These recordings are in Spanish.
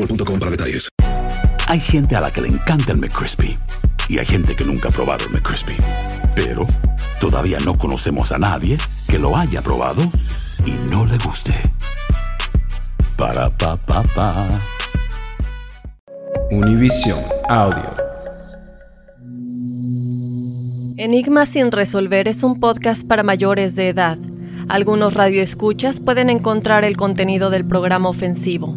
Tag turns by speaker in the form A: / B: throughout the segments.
A: boostmobile.com para detalles.
B: Hay gente a la que le encanta el McCrispy y hay gente que nunca ha probado el McCrispy. Pero todavía no conocemos a nadie que lo haya probado y no le guste. Para pa pa pa.
C: Univision Audio.
D: Enigma sin resolver es un podcast para mayores de edad. Algunos radioescuchas pueden encontrar el contenido del programa ofensivo.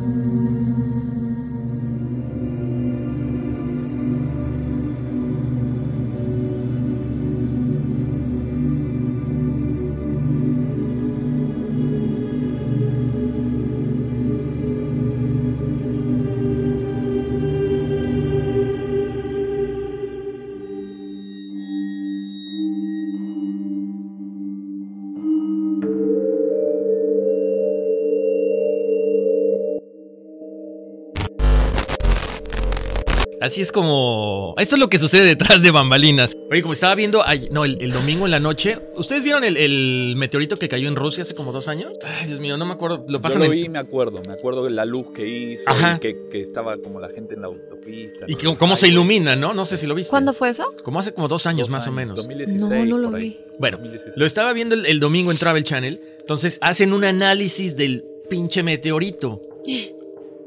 E: Así es como. Esto es lo que sucede detrás de bambalinas. Oye, como estaba viendo. ay- no, el, el domingo en la noche. ¿Ustedes vieron el, el meteorito que cayó en Rusia hace como dos años? Ay, Dios mío, no me acuerdo. Lo
F: Yo
E: pasan
F: lo
E: en-
F: vi, me acuerdo, me acuerdo de la luz que hizo,
E: Ajá.
F: y que, que estaba como la gente en la autopista.
E: Y
F: ¿no?
E: que- cómo se ilumina, ¿no? No sé si lo viste.
D: ¿Cuándo fue eso?
E: Como hace como dos años
F: dos
E: más o menos.
F: 2016,
D: No, no lo
F: por ahí.
D: vi.
E: Bueno,
F: 2016.
E: lo estaba viendo el, el domingo en Travel Channel. Entonces hacen un análisis del pinche meteorito.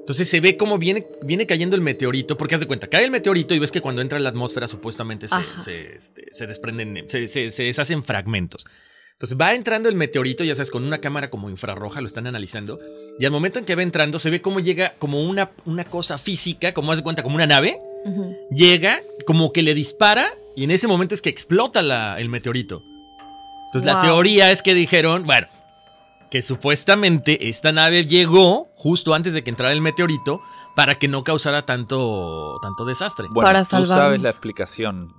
E: Entonces se ve cómo viene, viene cayendo el meteorito, porque haz de cuenta, cae el meteorito y ves que cuando entra en la atmósfera supuestamente se, este, se desprenden, se, deshacen fragmentos. Entonces va entrando el meteorito, ya sabes, con una cámara como infrarroja, lo están analizando, y al momento en que va entrando se ve cómo llega como una, una cosa física, como haz de cuenta, como una nave, llega, como que le dispara, y en ese momento es que explota la- el meteorito. Entonces la teoría es que dijeron, bueno, que supuestamente esta nave llegó justo antes de que entrara el meteorito para que no causara tanto, tanto desastre.
F: Bueno,
D: Para
F: tú sabes la explicación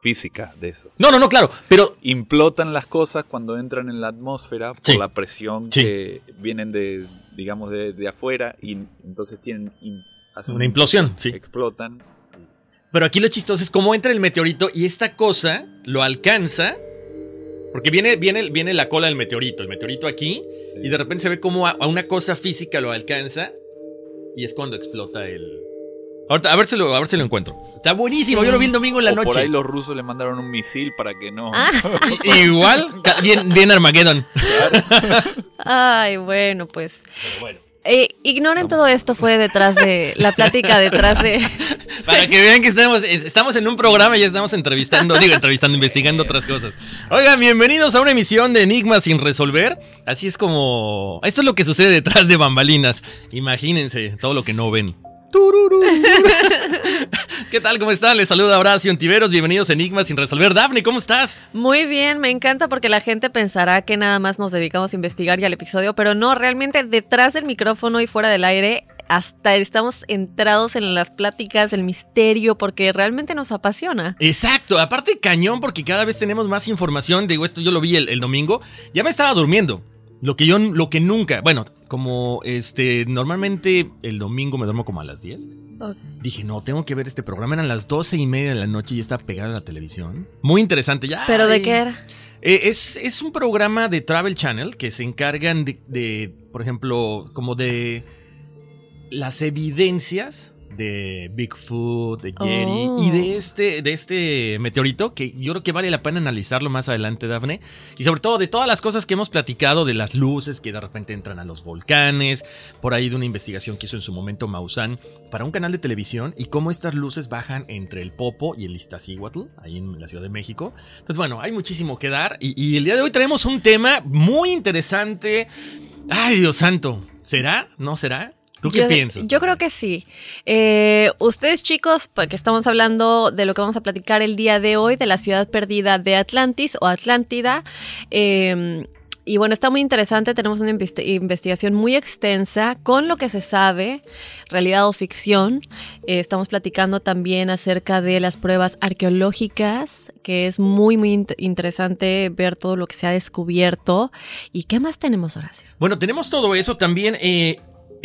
F: física de eso.
E: No, no, no, claro, pero
F: Implotan las cosas cuando entran en la atmósfera por
E: Sí.
F: la presión
E: Sí.
F: que vienen de, digamos, de, de afuera y entonces tienen hacen
E: una implosión, sí.
F: explotan.
E: Pero aquí lo chistoso es cómo entra el meteorito y esta cosa lo alcanza. Porque viene, viene, viene la cola del meteorito, el meteorito aquí, y de repente se ve como a, a una cosa física lo alcanza y es cuando explota el... Ahorita, a ver si lo, a ver si lo encuentro. Está buenísimo,
D: Sí.
E: yo lo vi el domingo en la
F: O por
E: noche.
F: ahí los rusos le mandaron un misil para que no.
D: Ah.
E: Igual, bien, bien Armageddon.
D: Ay, bueno, pues.
E: Pero bueno.
D: Eh, ignoren todo esto, fue detrás de la plática detrás de.
E: Para que vean que estamos, estamos en un programa y estamos entrevistando, digo, entrevistando, investigando otras cosas. Oigan, bienvenidos a una emisión de Enigmas sin resolver. Así es como... Esto es lo que sucede detrás de bambalinas. Imagínense todo lo que no ven. ¿Qué tal? ¿Cómo están? Les saluda Horacio Antiveros. Bienvenidos a Enigmas sin resolver. Dafne, ¿cómo estás?
D: Muy bien, me encanta porque la gente pensará que nada más nos dedicamos a investigar y al episodio, pero no, realmente detrás del micrófono y fuera del aire, hasta estamos entrados en las pláticas, el misterio, porque realmente nos apasiona.
E: Exacto, aparte cañón porque cada vez tenemos más información, digo esto yo lo vi el, el domingo, ya me estaba durmiendo, lo que yo, lo que nunca, bueno, como este, normalmente el domingo me duermo como a las 10,
D: Ok.
E: dije no, tengo que ver este programa, eran las 12 y media de la noche y estaba pegada a la televisión, muy interesante, ya.
D: ¿Pero de qué era?
E: Eh, es, es un programa de Travel Channel que se encargan de, de, por ejemplo, como de las evidencias de Bigfoot, de Jerry
D: Oh.
E: y de este, de este meteorito que yo creo que vale la pena analizarlo más adelante, Dafne. Y sobre todo de todas las cosas que hemos platicado, de las luces que de repente entran a los volcanes, por ahí de una investigación que hizo en su momento Maussan para un canal de televisión y cómo estas luces bajan entre el Popo y el Iztaccíhuatl, ahí en la Ciudad de México. Entonces, bueno, hay muchísimo que dar y, y el día de hoy traemos un tema muy interesante. Ay, Dios santo, ¿será? ¿No será? ¿Tú qué
D: yo,
E: piensas?
D: Yo creo que sí. Eh, ustedes chicos, porque estamos hablando de lo que vamos a platicar el día de hoy, de la ciudad perdida de Atlantis o Atlántida. eh, y bueno, está muy interesante, tenemos una investi- investigación muy extensa con lo que se sabe, realidad o ficción. Eh, estamos platicando también acerca de las pruebas arqueológicas, que es muy, muy int- interesante ver todo lo que se ha descubierto. ¿Y qué más tenemos, Horacio?
E: Bueno, tenemos todo eso también. eh,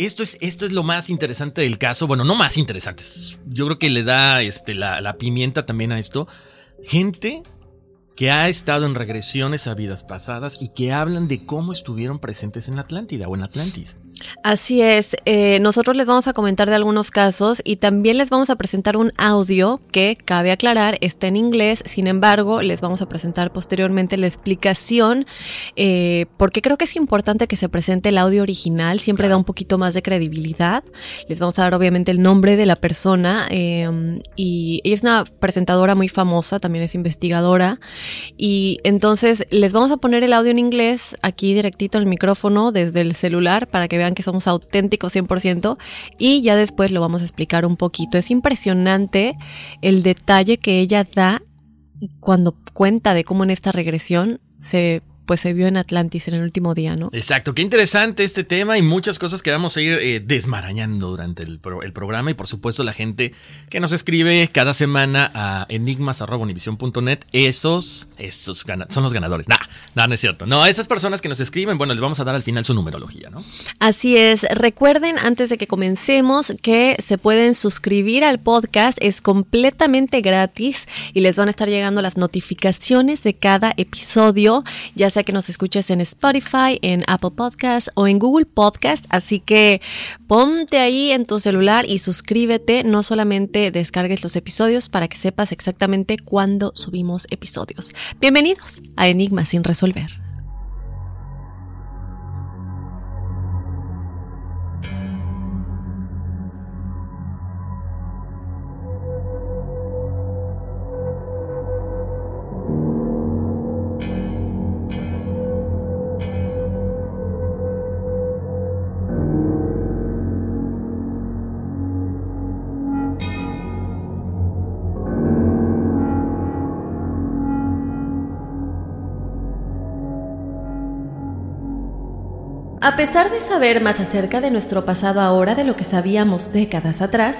E: esto, es, esto es lo más interesante del caso. Bueno, no más interesante. es- Yo creo que le da este, la, pimienta también a esto. Gente que ha estado en regresiones a vidas pasadas y que hablan de cómo estuvieron presentes en Atlántida o en Atlantis.
D: Así es, eh, nosotros les vamos a comentar de algunos casos y también les vamos a presentar un audio que, cabe aclarar, está en inglés, sin embargo, les vamos a presentar posteriormente la explicación, eh, porque creo que es importante que se presente el audio original, siempre da un poquito más de credibilidad. Les vamos a dar obviamente el nombre de la persona eh, y ella es una presentadora muy famosa, también es investigadora, y entonces les vamos a poner el audio en inglés aquí directito al micrófono desde el celular para que vean que somos auténticos 100% y ya después lo vamos a explicar un poquito. Es impresionante el detalle que ella da cuando cuenta de cómo en esta regresión se pues se vio en Atlantis en el último día, ¿no?
E: Exacto, qué interesante este tema y muchas cosas que vamos a ir eh, desmarañando durante el, pro- el programa y por supuesto la gente que nos escribe cada semana a enigmas.univision.net, esos, esos son los ganadores. Nah, nah, no es cierto. No, esas personas que nos escriben, bueno, les vamos a dar al final su numerología, ¿no?
D: Así es, recuerden antes de que comencemos que se pueden suscribir al podcast, es completamente gratis y les van a estar llegando las notificaciones de cada episodio, ya sea que nos escuches en Spotify, en Apple Podcast o en Google Podcast, así que ponte ahí en tu celular y suscríbete, no solamente descargues los episodios para que sepas exactamente cuándo subimos episodios. Bienvenidos a Enigma sin resolver. A pesar de saber más acerca de nuestro pasado ahora de lo que sabíamos décadas atrás,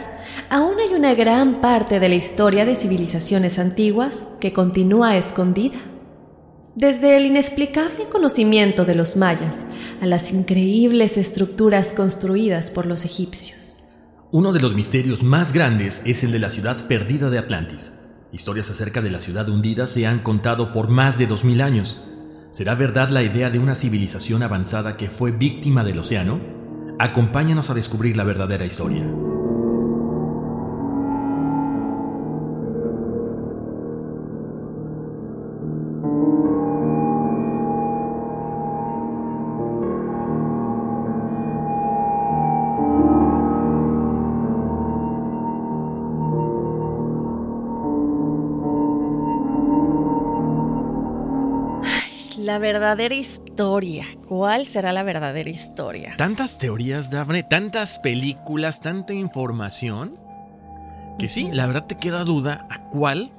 D: aún hay una gran parte de la historia de civilizaciones antiguas que continúa escondida. Desde el inexplicable conocimiento de los mayas a las increíbles estructuras construidas por los egipcios.
E: Uno de los misterios más grandes es el de la ciudad perdida de Atlantis. Historias acerca de la ciudad hundida se han contado por más de 2000 años. ¿Será verdad la idea de una civilización avanzada que fue víctima del océano? Acompáñanos a descubrir la verdadera historia.
D: La verdadera historia. ¿Cuál será la verdadera historia?
E: Tantas teorías, Dafne, tantas películas, tanta información, que sí, la verdad te queda duda a cuál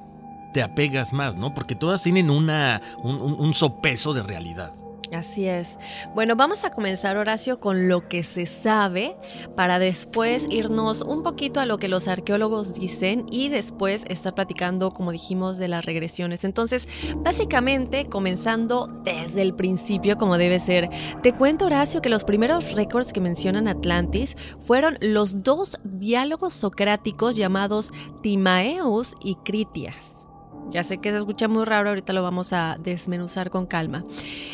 E: te apegas más, ¿no? Porque todas tienen una, un, un- un sopeso de realidad.
D: Así es. Bueno, vamos a comenzar, Horacio, con lo que se sabe para después irnos un poquito a lo que los arqueólogos dicen y después estar platicando, como dijimos, de las regresiones. Entonces, básicamente, comenzando desde el principio, como debe ser, te cuento, Horacio, que los primeros récords que mencionan Atlantis fueron los dos diálogos socráticos llamados Timaeus y Critias. Ya sé que se escucha muy raro, ahorita lo vamos a desmenuzar con calma.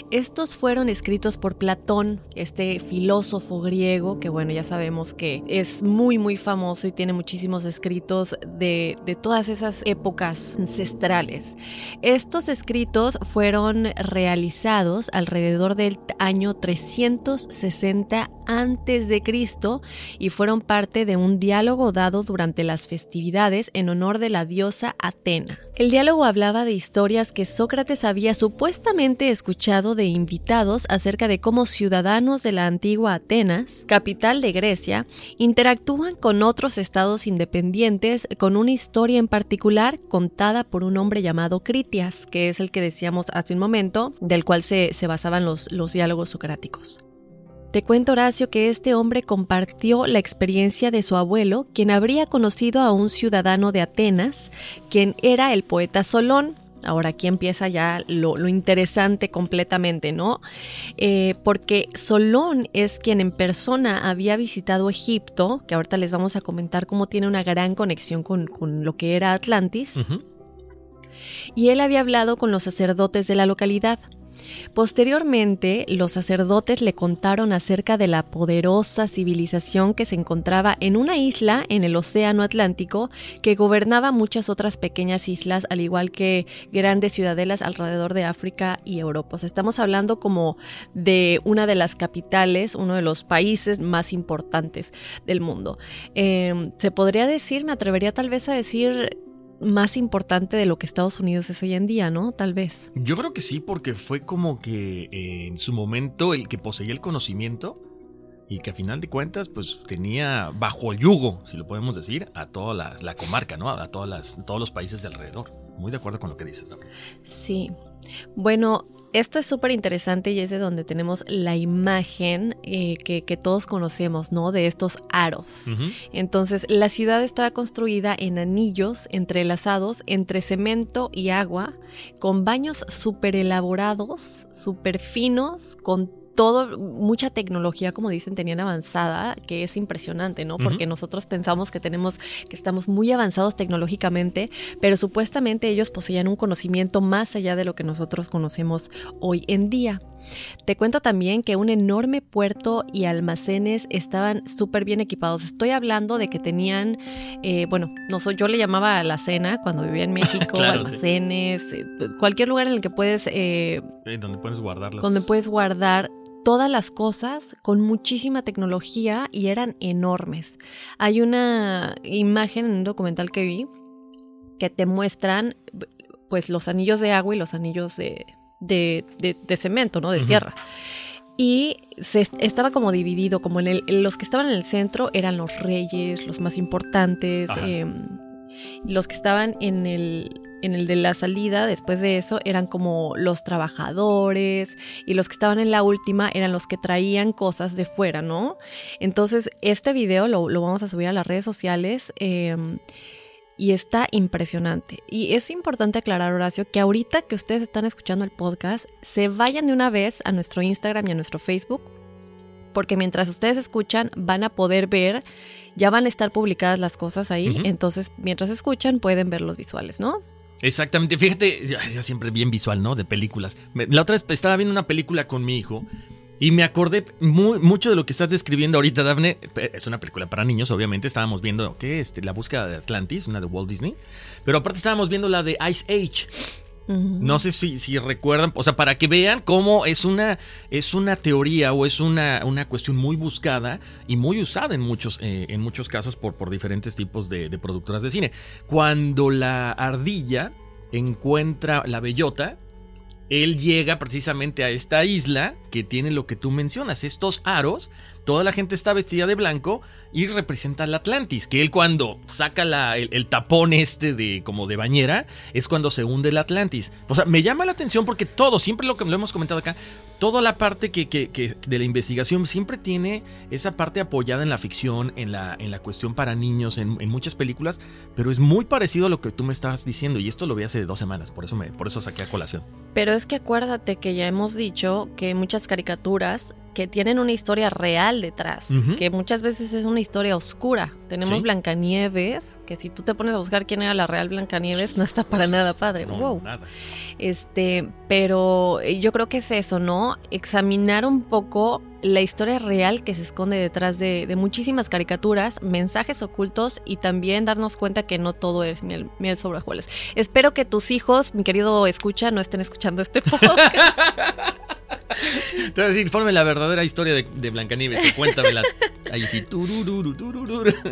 D: Estos fueron escritos por Platón, este filósofo griego, que bueno, ya sabemos que es muy, muy famoso y tiene muchísimos escritos de, de todas esas épocas ancestrales. Estos escritos fueron realizados alrededor del año 360 antes de Cristo y fueron parte de un diálogo dado durante las festividades en honor de la diosa Atena. El diálogo hablaba de historias que Sócrates había supuestamente escuchado de invitados acerca de cómo ciudadanos de la antigua Atenas, capital de Grecia, interactúan con otros estados independientes con una historia en particular contada por un hombre llamado Critias, que es el que decíamos hace un momento, del cual se, se basaban los, los diálogos socráticos. Te cuento, Horacio, que este hombre compartió la experiencia de su abuelo, quien habría conocido a un ciudadano de Atenas, quien era el poeta Solón. Ahora aquí empieza ya lo, interesante completamente, ¿no? Eh, porque Solón es quien en persona había visitado Egipto, que ahorita les vamos a comentar cómo tiene una gran conexión con, lo que era Atlantis. Y él había hablado con los sacerdotes de la localidad. Posteriormente, los sacerdotes le contaron acerca de la poderosa civilización que se encontraba en una isla en el Océano Atlántico que gobernaba muchas otras pequeñas islas, al igual que grandes ciudadelas alrededor de África y Europa. estamos hablando como de una de las capitales, uno de los países más importantes del mundo. Em, se podría decir, me atrevería tal vez a decir más importante de lo que Estados Unidos es hoy en día, ¿no? Tal vez.
E: Yo creo que sí, porque fue como que eh, en su momento el que poseía el conocimiento y que a final de cuentas pues tenía bajo el yugo, si lo podemos decir, a toda la, comarca, ¿no? A todas las, todos los países de alrededor. Muy de acuerdo con lo que dices.
D: Sí. Bueno, esto es súper interesante y es de donde tenemos la imagen eh, que, todos conocemos, ¿no? De estos aros. Entonces, la ciudad estaba construida en anillos entrelazados entre cemento y agua, con baños súper elaborados, súper finos, con todo, mucha tecnología, como dicen, tenían avanzada, que es impresionante, ¿no? Porque nosotros pensamos que tenemos, que estamos muy avanzados tecnológicamente, pero supuestamente ellos poseían un conocimiento más allá de lo que nosotros conocemos hoy en día. Te cuento también que un enorme puerto y almacenes estaban súper bien equipados. Estoy hablando de que tenían, eh, bueno, no soy, yo le llamaba a la cena cuando vivía en México, almacenes, eh, cualquier lugar en el que puedes...
E: Eh, donde puedes guardarlos.
D: Donde puedes guardar todas las cosas con muchísima tecnología y eran enormes. Hay una imagen en un documental que vi que te muestran pues los anillos de agua y los anillos de, de, cemento, ¿no? De tierra. Y se, estaba como dividido, como en el, los que estaban en el centro eran los reyes, los más importantes, em, los que estaban en el, en el de la salida, después de eso, eran como los trabajadores y los que estaban en la última eran los que traían cosas de fuera, ¿no? Entonces, este video lo, vamos a subir a las redes sociales. Em, y está impresionante. Y es importante aclarar, Horacio, que ahorita que ustedes están escuchando el podcast, se vayan de una vez a nuestro Instagram y a nuestro Facebook, porque mientras ustedes escuchan van a poder ver, ya van a estar publicadas las cosas ahí, entonces mientras escuchan pueden ver los visuales, ¿no?
E: Exactamente, fíjate, yo, siempre bien visual, ¿no? De películas. La otra vez estaba viendo una película con mi hijo y me acordé muy, mucho de lo que estás describiendo ahorita, Daphne. Es una película para niños, obviamente. Estábamos viendo, ¿qué? Este, la búsqueda de Atlantis, una de Walt Disney. Pero aparte estábamos viendo la de Ice Age. No sé si, recuerdan, o sea, para que vean cómo es una, es una teoría o es una, una cuestión muy buscada y muy usada en muchos, eh, en muchos casos por, por diferentes tipos de productoras de cine. Cuando la ardilla encuentra la bellota, él llega precisamente a esta isla que tiene lo que tú mencionas, estos aros, toda la gente está vestida de blanco y representa al Atlantis, que él cuando saca el, tapón este de como de bañera es cuando se hunde el Atlantis. O sea, me llama la atención porque todo, siempre lo que lo hemos comentado acá, toda la parte que, de la investigación siempre tiene esa parte apoyada en la ficción, en la, en la cuestión para niños, en, muchas películas, pero es muy parecido a lo que tú me estabas diciendo y esto lo vi hace dos semanas, por eso, me, por eso saqué a colación.
D: Pero es que acuérdate que ya hemos dicho que muchas caricaturas que tienen una historia real detrás, que muchas veces es una historia oscura. Tenemos
E: Sí.
D: Blancanieves, que si tú te pones a buscar quién era la real Blancanieves, no está para nada padre.
E: No,
D: wow.
E: nada.
D: Este, pero eh, yo creo que es eso, ¿no? Examinar un poco la historia real que se esconde detrás de, de muchísimas caricaturas, mensajes ocultos y también darnos cuenta que no todo es miel, miel sobre hojuelas. Espero que tus hijos, mi querido escucha, no estén escuchando este podcast.
E: Te voy a decir, forme la verdadera historia de, de Blancanieves y cuéntamela. Ahí sí. turururu, turururu.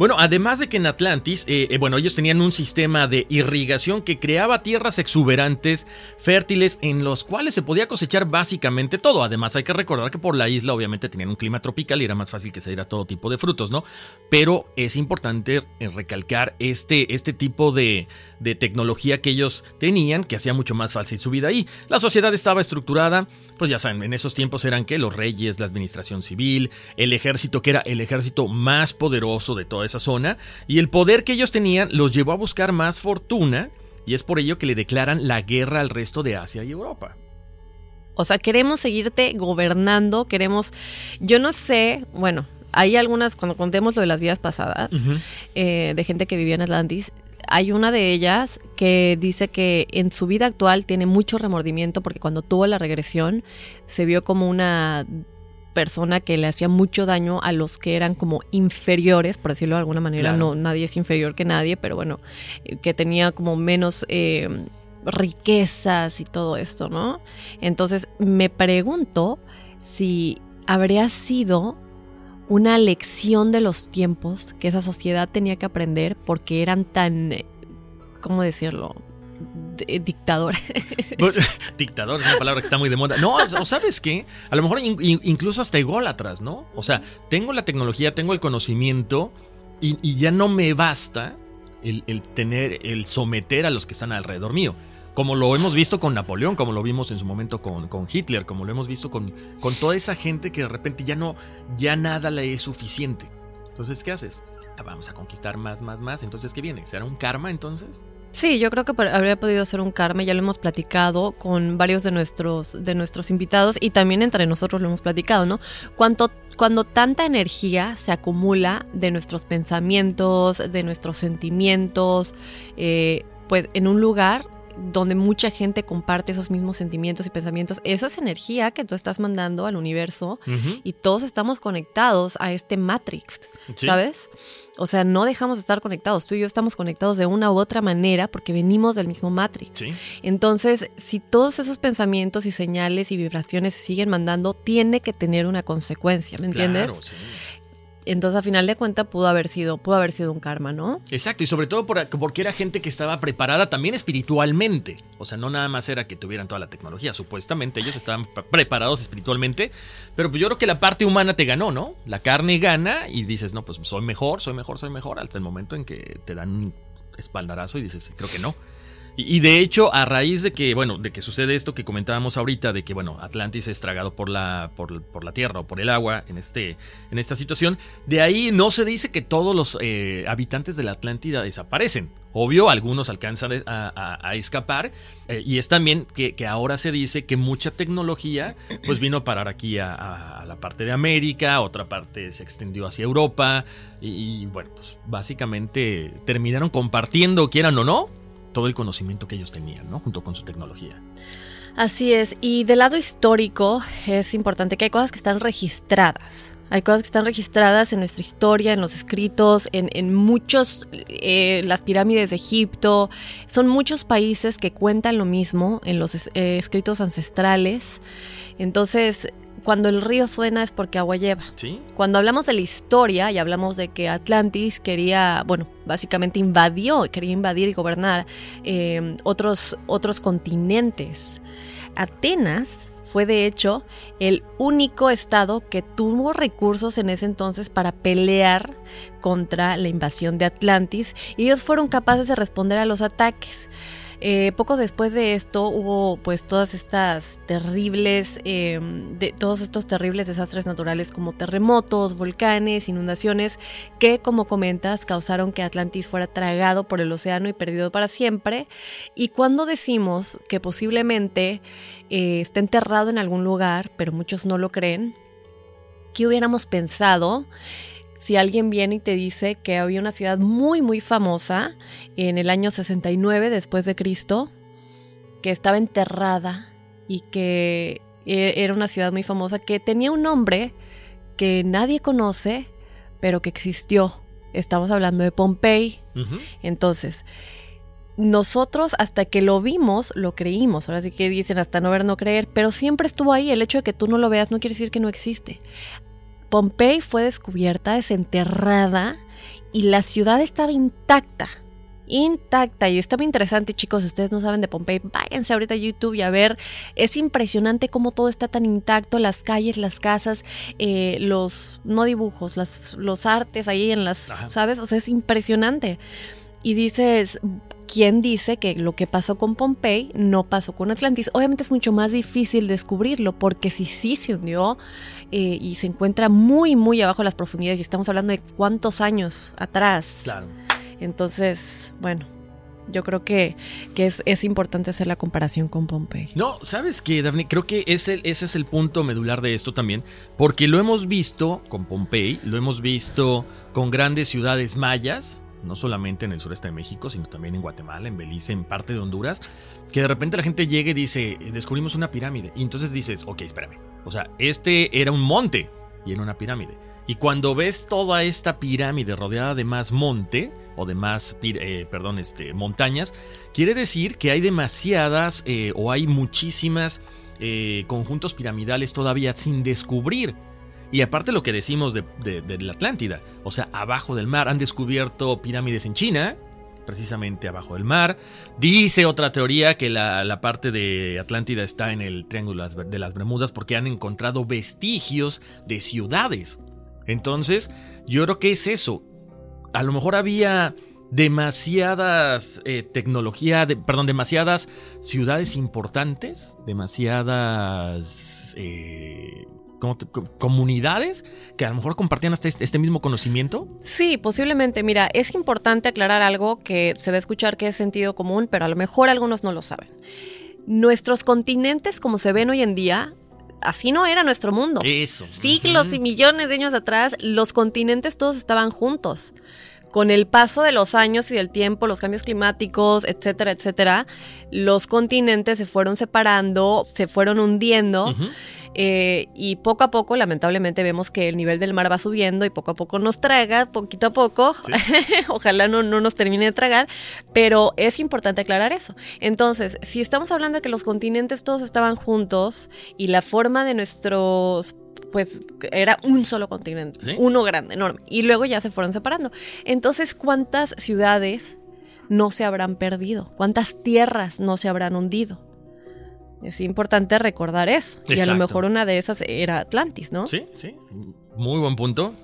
E: Bueno, además de que en Atlantis, eh, eh, bueno, ellos tenían un sistema de irrigación que creaba tierras exuberantes, fértiles, en los cuales se podía cosechar básicamente todo. Además, hay que recordar que por la isla obviamente tenían un clima tropical y era más fácil que se diera todo tipo de frutos, ¿no? Pero es importante eh, recalcar este, este tipo de, de tecnología que ellos tenían, que hacía mucho más fácil su vida ahí. La sociedad estaba estructurada, pues ya saben, en esos tiempos eran que los reyes, la administración civil, el ejército, que era el ejército más poderoso de toda esa zona, y el poder que ellos tenían los llevó a buscar más fortuna, y es por ello que le declaran la guerra al resto de Asia y Europa.
D: O sea, queremos seguirte gobernando, queremos, yo no sé, bueno, hay algunas, cuando contemos lo de las vidas pasadas, eh, de gente que vivía en Atlantis, hay una de ellas que dice que en su vida actual tiene mucho remordimiento porque cuando tuvo la regresión se vio como una persona que le hacía mucho daño a los que eran como inferiores, por decirlo de alguna manera,
E: Claro.
D: no nadie es inferior que nadie, pero bueno, eh, que tenía como menos eh, riquezas y todo esto, ¿no? Entonces me pregunto si habría sido una lección de los tiempos que esa sociedad tenía que aprender porque eran tan, eh, ¿cómo decirlo? D- dictadores.
E: Dictador es una palabra que está muy de moda. No, o sabes qué, a lo mejor in- in- incluso hasta ególatras, ¿no? O sea, tengo la tecnología, tengo el conocimiento y, ya no me basta el, tener, el someter a los que están alrededor mío. Como lo hemos visto con Napoleón, como lo vimos en su momento con, con Hitler, como lo hemos visto con, con toda esa gente que de repente ya no, ya nada le es suficiente. Entonces, ¿qué haces? Ah, vamos a conquistar más, más, más. Entonces, ¿qué viene? ¿Será un karma entonces?
D: Sí, yo creo que habría podido ser un karma, ya lo hemos platicado con varios de nuestros, de nuestros invitados y también entre nosotros lo hemos platicado, ¿no? Cuanto, cuando tanta energía se acumula de nuestros pensamientos, de nuestros sentimientos, eh, pues en un lugar donde mucha gente comparte esos mismos sentimientos y pensamientos, esa es energía que tú estás mandando al universo y todos estamos conectados a este Matrix,
E: Sí.
D: ¿sabes? O sea, no dejamos de estar conectados. Tú y yo estamos conectados de una u otra manera porque venimos del mismo Matrix.
E: Sí.
D: Entonces, si todos esos pensamientos y señales y vibraciones se siguen mandando, tiene que tener una consecuencia, ¿me entiendes?
E: Claro, sí.
D: Entonces, a final de cuentas, pudo haber sido, pudo haber sido un karma, ¿no?
E: Exacto, y sobre todo por- porque era gente que estaba preparada también espiritualmente. O sea, no nada más era que tuvieran toda la tecnología, supuestamente ellos estaban pre- preparados espiritualmente, pero pues yo creo que la parte humana te ganó, ¿no? La carne gana y dices, no, pues soy mejor, soy mejor, soy mejor, hasta el momento en que te dan un espaldarazo y dices, creo que no. Y, de hecho, a raíz de que, bueno, de que sucede esto que comentábamos ahorita, de que, bueno, Atlantis es tragado por la, por, por la tierra o por el agua en, este, en esta situación, de ahí no se dice que todos los eh, habitantes de la Atlántida desaparecen. Obvio, algunos alcanzan a, escapar. eh, y es también que, que ahora se dice que mucha tecnología pues vino a parar aquí a la parte de América, otra parte se extendió hacia Europa. Y, y, bueno, pues básicamente terminaron compartiendo, quieran o no, todo el conocimiento que ellos tenían, ¿no? Junto con su tecnología.
D: Así es. Y del lado histórico es importante que hay cosas que están registradas. Hay cosas que están registradas en nuestra historia, en los escritos, en, en muchos, eh, las pirámides de Egipto. Son muchos países que cuentan lo mismo en los eh, escritos ancestrales. Entonces, cuando el río suena es porque agua lleva.
E: ¿Sí?
D: Cuando hablamos de la historia y hablamos de que Atlantis quería, bueno, básicamente invadió, quería invadir y gobernar eh, otros, otros continentes. Atenas fue de hecho el único estado que tuvo recursos en ese entonces para pelear contra la invasión de Atlantis y ellos fueron capaces de responder a los ataques. Eh, poco después de esto hubo pues todas estas terribles, de, todos estos terribles desastres naturales como terremotos, volcanes, inundaciones, que como comentas causaron que Atlantis fuera tragado por el océano y perdido para siempre. Y cuando decimos que posiblemente eh, está enterrado en algún lugar, pero muchos no lo creen, ¿qué hubiéramos pensado? Si alguien viene y te dice que había una ciudad muy muy famosa en el año 69 después de Cristo, que estaba enterrada y que e, era una ciudad muy famosa, que tenía un nombre que nadie conoce, pero que existió. Estamos hablando de Pompey. Entonces, nosotros hasta que lo vimos, lo creímos. Ahora sí que dicen hasta no ver, no creer, pero siempre estuvo ahí. El hecho de que tú no lo veas no quiere decir que no existe. Pompey fue descubierta, desenterrada y la ciudad estaba intacta. Intacta y estaba interesante, chicos. Si ustedes no saben de Pompey, váyanse ahorita a YouTube y a ver. Es impresionante cómo todo está tan intacto: las calles, las casas, eh, los, no dibujos, las, los artes ahí en las, ¿sabes? O sea, es impresionante. Y dices, ¿quién dice que lo que pasó con Pompey no pasó con Atlantis? Obviamente es mucho más difícil descubrirlo porque si sí se hundió eh, y se encuentra muy, muy abajo de las profundidades y estamos hablando de cuántos años atrás.
E: Claro.
D: Entonces, bueno, yo creo que, que es, es, importante hacer la comparación con Pompey.
E: No, ¿sabes qué, Daphne? Creo que ese, ese es el punto medular de esto también, porque lo hemos visto con Pompey, lo hemos visto con grandes ciudades mayas, no solamente en el sureste de México, sino también en Guatemala, en Belice, en parte de Honduras, que de repente la gente llega y dice, descubrimos una pirámide. Y entonces dices, ok, espérame. O sea, este era un monte y era una pirámide. Y cuando ves toda esta pirámide rodeada de más monte, o de más, eh, perdón, este, montañas, quiere decir que hay demasiadas eh, o hay muchísimas eh, conjuntos piramidales todavía sin descubrir. Y aparte lo que decimos de, la Atlántida, o sea, abajo del mar, han descubierto pirámides en China, precisamente abajo del mar. Dice otra teoría que la, parte de Atlántida está en el Triángulo de las Bermudas porque han encontrado vestigios de ciudades. Entonces, yo creo que es eso. A lo mejor había demasiadas eh, tecnología, perdón, demasiadas ciudades importantes, demasiadas eh, como comunidades que a lo mejor compartían hasta este, este, mismo conocimiento?
D: Sí, posiblemente. Mira, es importante aclarar algo que se va a escuchar que es sentido común, pero a lo mejor algunos no lo saben. Nuestros continentes, como se ven hoy en día, así no era nuestro mundo.
E: Eso.
D: Siglos y millones de años atrás, los continentes todos estaban juntos. Con el paso de los años y del tiempo, los cambios climáticos, etcétera, etcétera, los continentes se fueron separando, se fueron hundiendo. Eh, y poco a poco, lamentablemente, vemos que el nivel del mar va subiendo y poco a poco nos traga, poquito a poco. Ojalá no, no nos termine de tragar, pero es importante aclarar eso. Entonces, si estamos hablando de que los continentes todos estaban juntos y la forma de nuestros pues era un solo continente, uno grande, enorme, y luego ya se fueron separando. Entonces, ¿cuántas ciudades no se habrán perdido? ¿Cuántas tierras no se habrán hundido? Es importante recordar eso. Y a lo mejor una de esas era Atlantis, ¿no?
E: Sí, sí. Muy buen punto.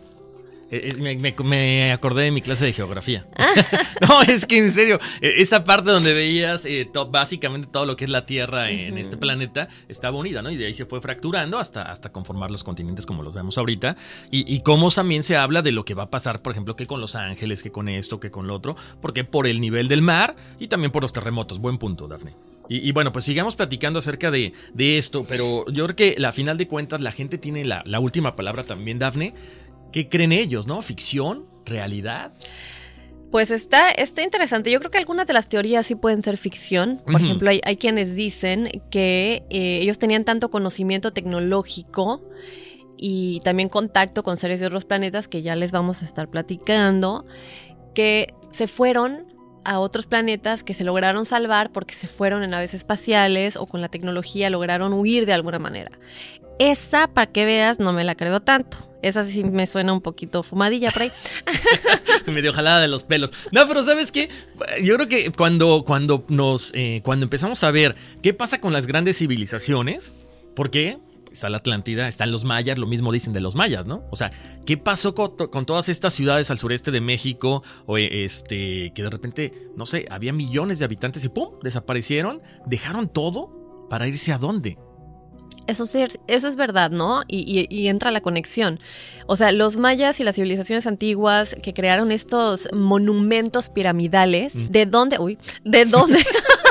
E: Eh, eh, me, acordé de mi clase de geografía. no, es que en serio, e, esa parte donde veías eh, básicamente todo lo que es la Tierra en este planeta estaba unida, ¿no? Y de ahí se fue fracturando hasta, hasta conformar los continentes como los vemos ahorita. Y, y cómo también se habla de lo que va a pasar, por ejemplo, que con Los Ángeles, que con esto, que con lo otro, porque por el nivel del mar y también por los terremotos. Buen punto, Dafne. Y, bueno, pues sigamos platicando acerca de, esto, pero yo creo que la final de cuentas la gente tiene la, última palabra también, Dafne. ¿Qué creen ellos, no? ¿Ficción? ¿Realidad?
D: Pues está, está interesante. Yo creo que algunas de las teorías sí pueden ser ficción. Por ejemplo, hay, quienes dicen que eh, ellos tenían tanto conocimiento tecnológico y también contacto con seres de otros planetas que ya les vamos a estar platicando, que se fueron a otros planetas que se lograron salvar porque se fueron en naves espaciales o con la tecnología lograron huir de alguna manera. Esa, para que veas, no me la creo tanto. Esa sí me suena un poquito fumadilla por ahí.
E: Medio jalada de los pelos. No, pero ¿sabes qué? Yo creo que cuando, cuando nos. Eh, cuando empezamos a ver qué pasa con las grandes civilizaciones. ¿Por qué? está la Atlántida, están los mayas, lo mismo dicen de los mayas, ¿no? O sea, ¿qué pasó con, con todas estas ciudades al sureste de México? O eh, este, que de repente, no sé, había millones de habitantes y ¡pum! desaparecieron, dejaron todo para irse a dónde.
D: Eso, sí, eso es verdad, ¿no? Y, y- y entra la conexión. O sea, los mayas y las civilizaciones antiguas que crearon estos monumentos piramidales,
E: Mm.
D: ¿de dónde? Uy, ¿de dónde?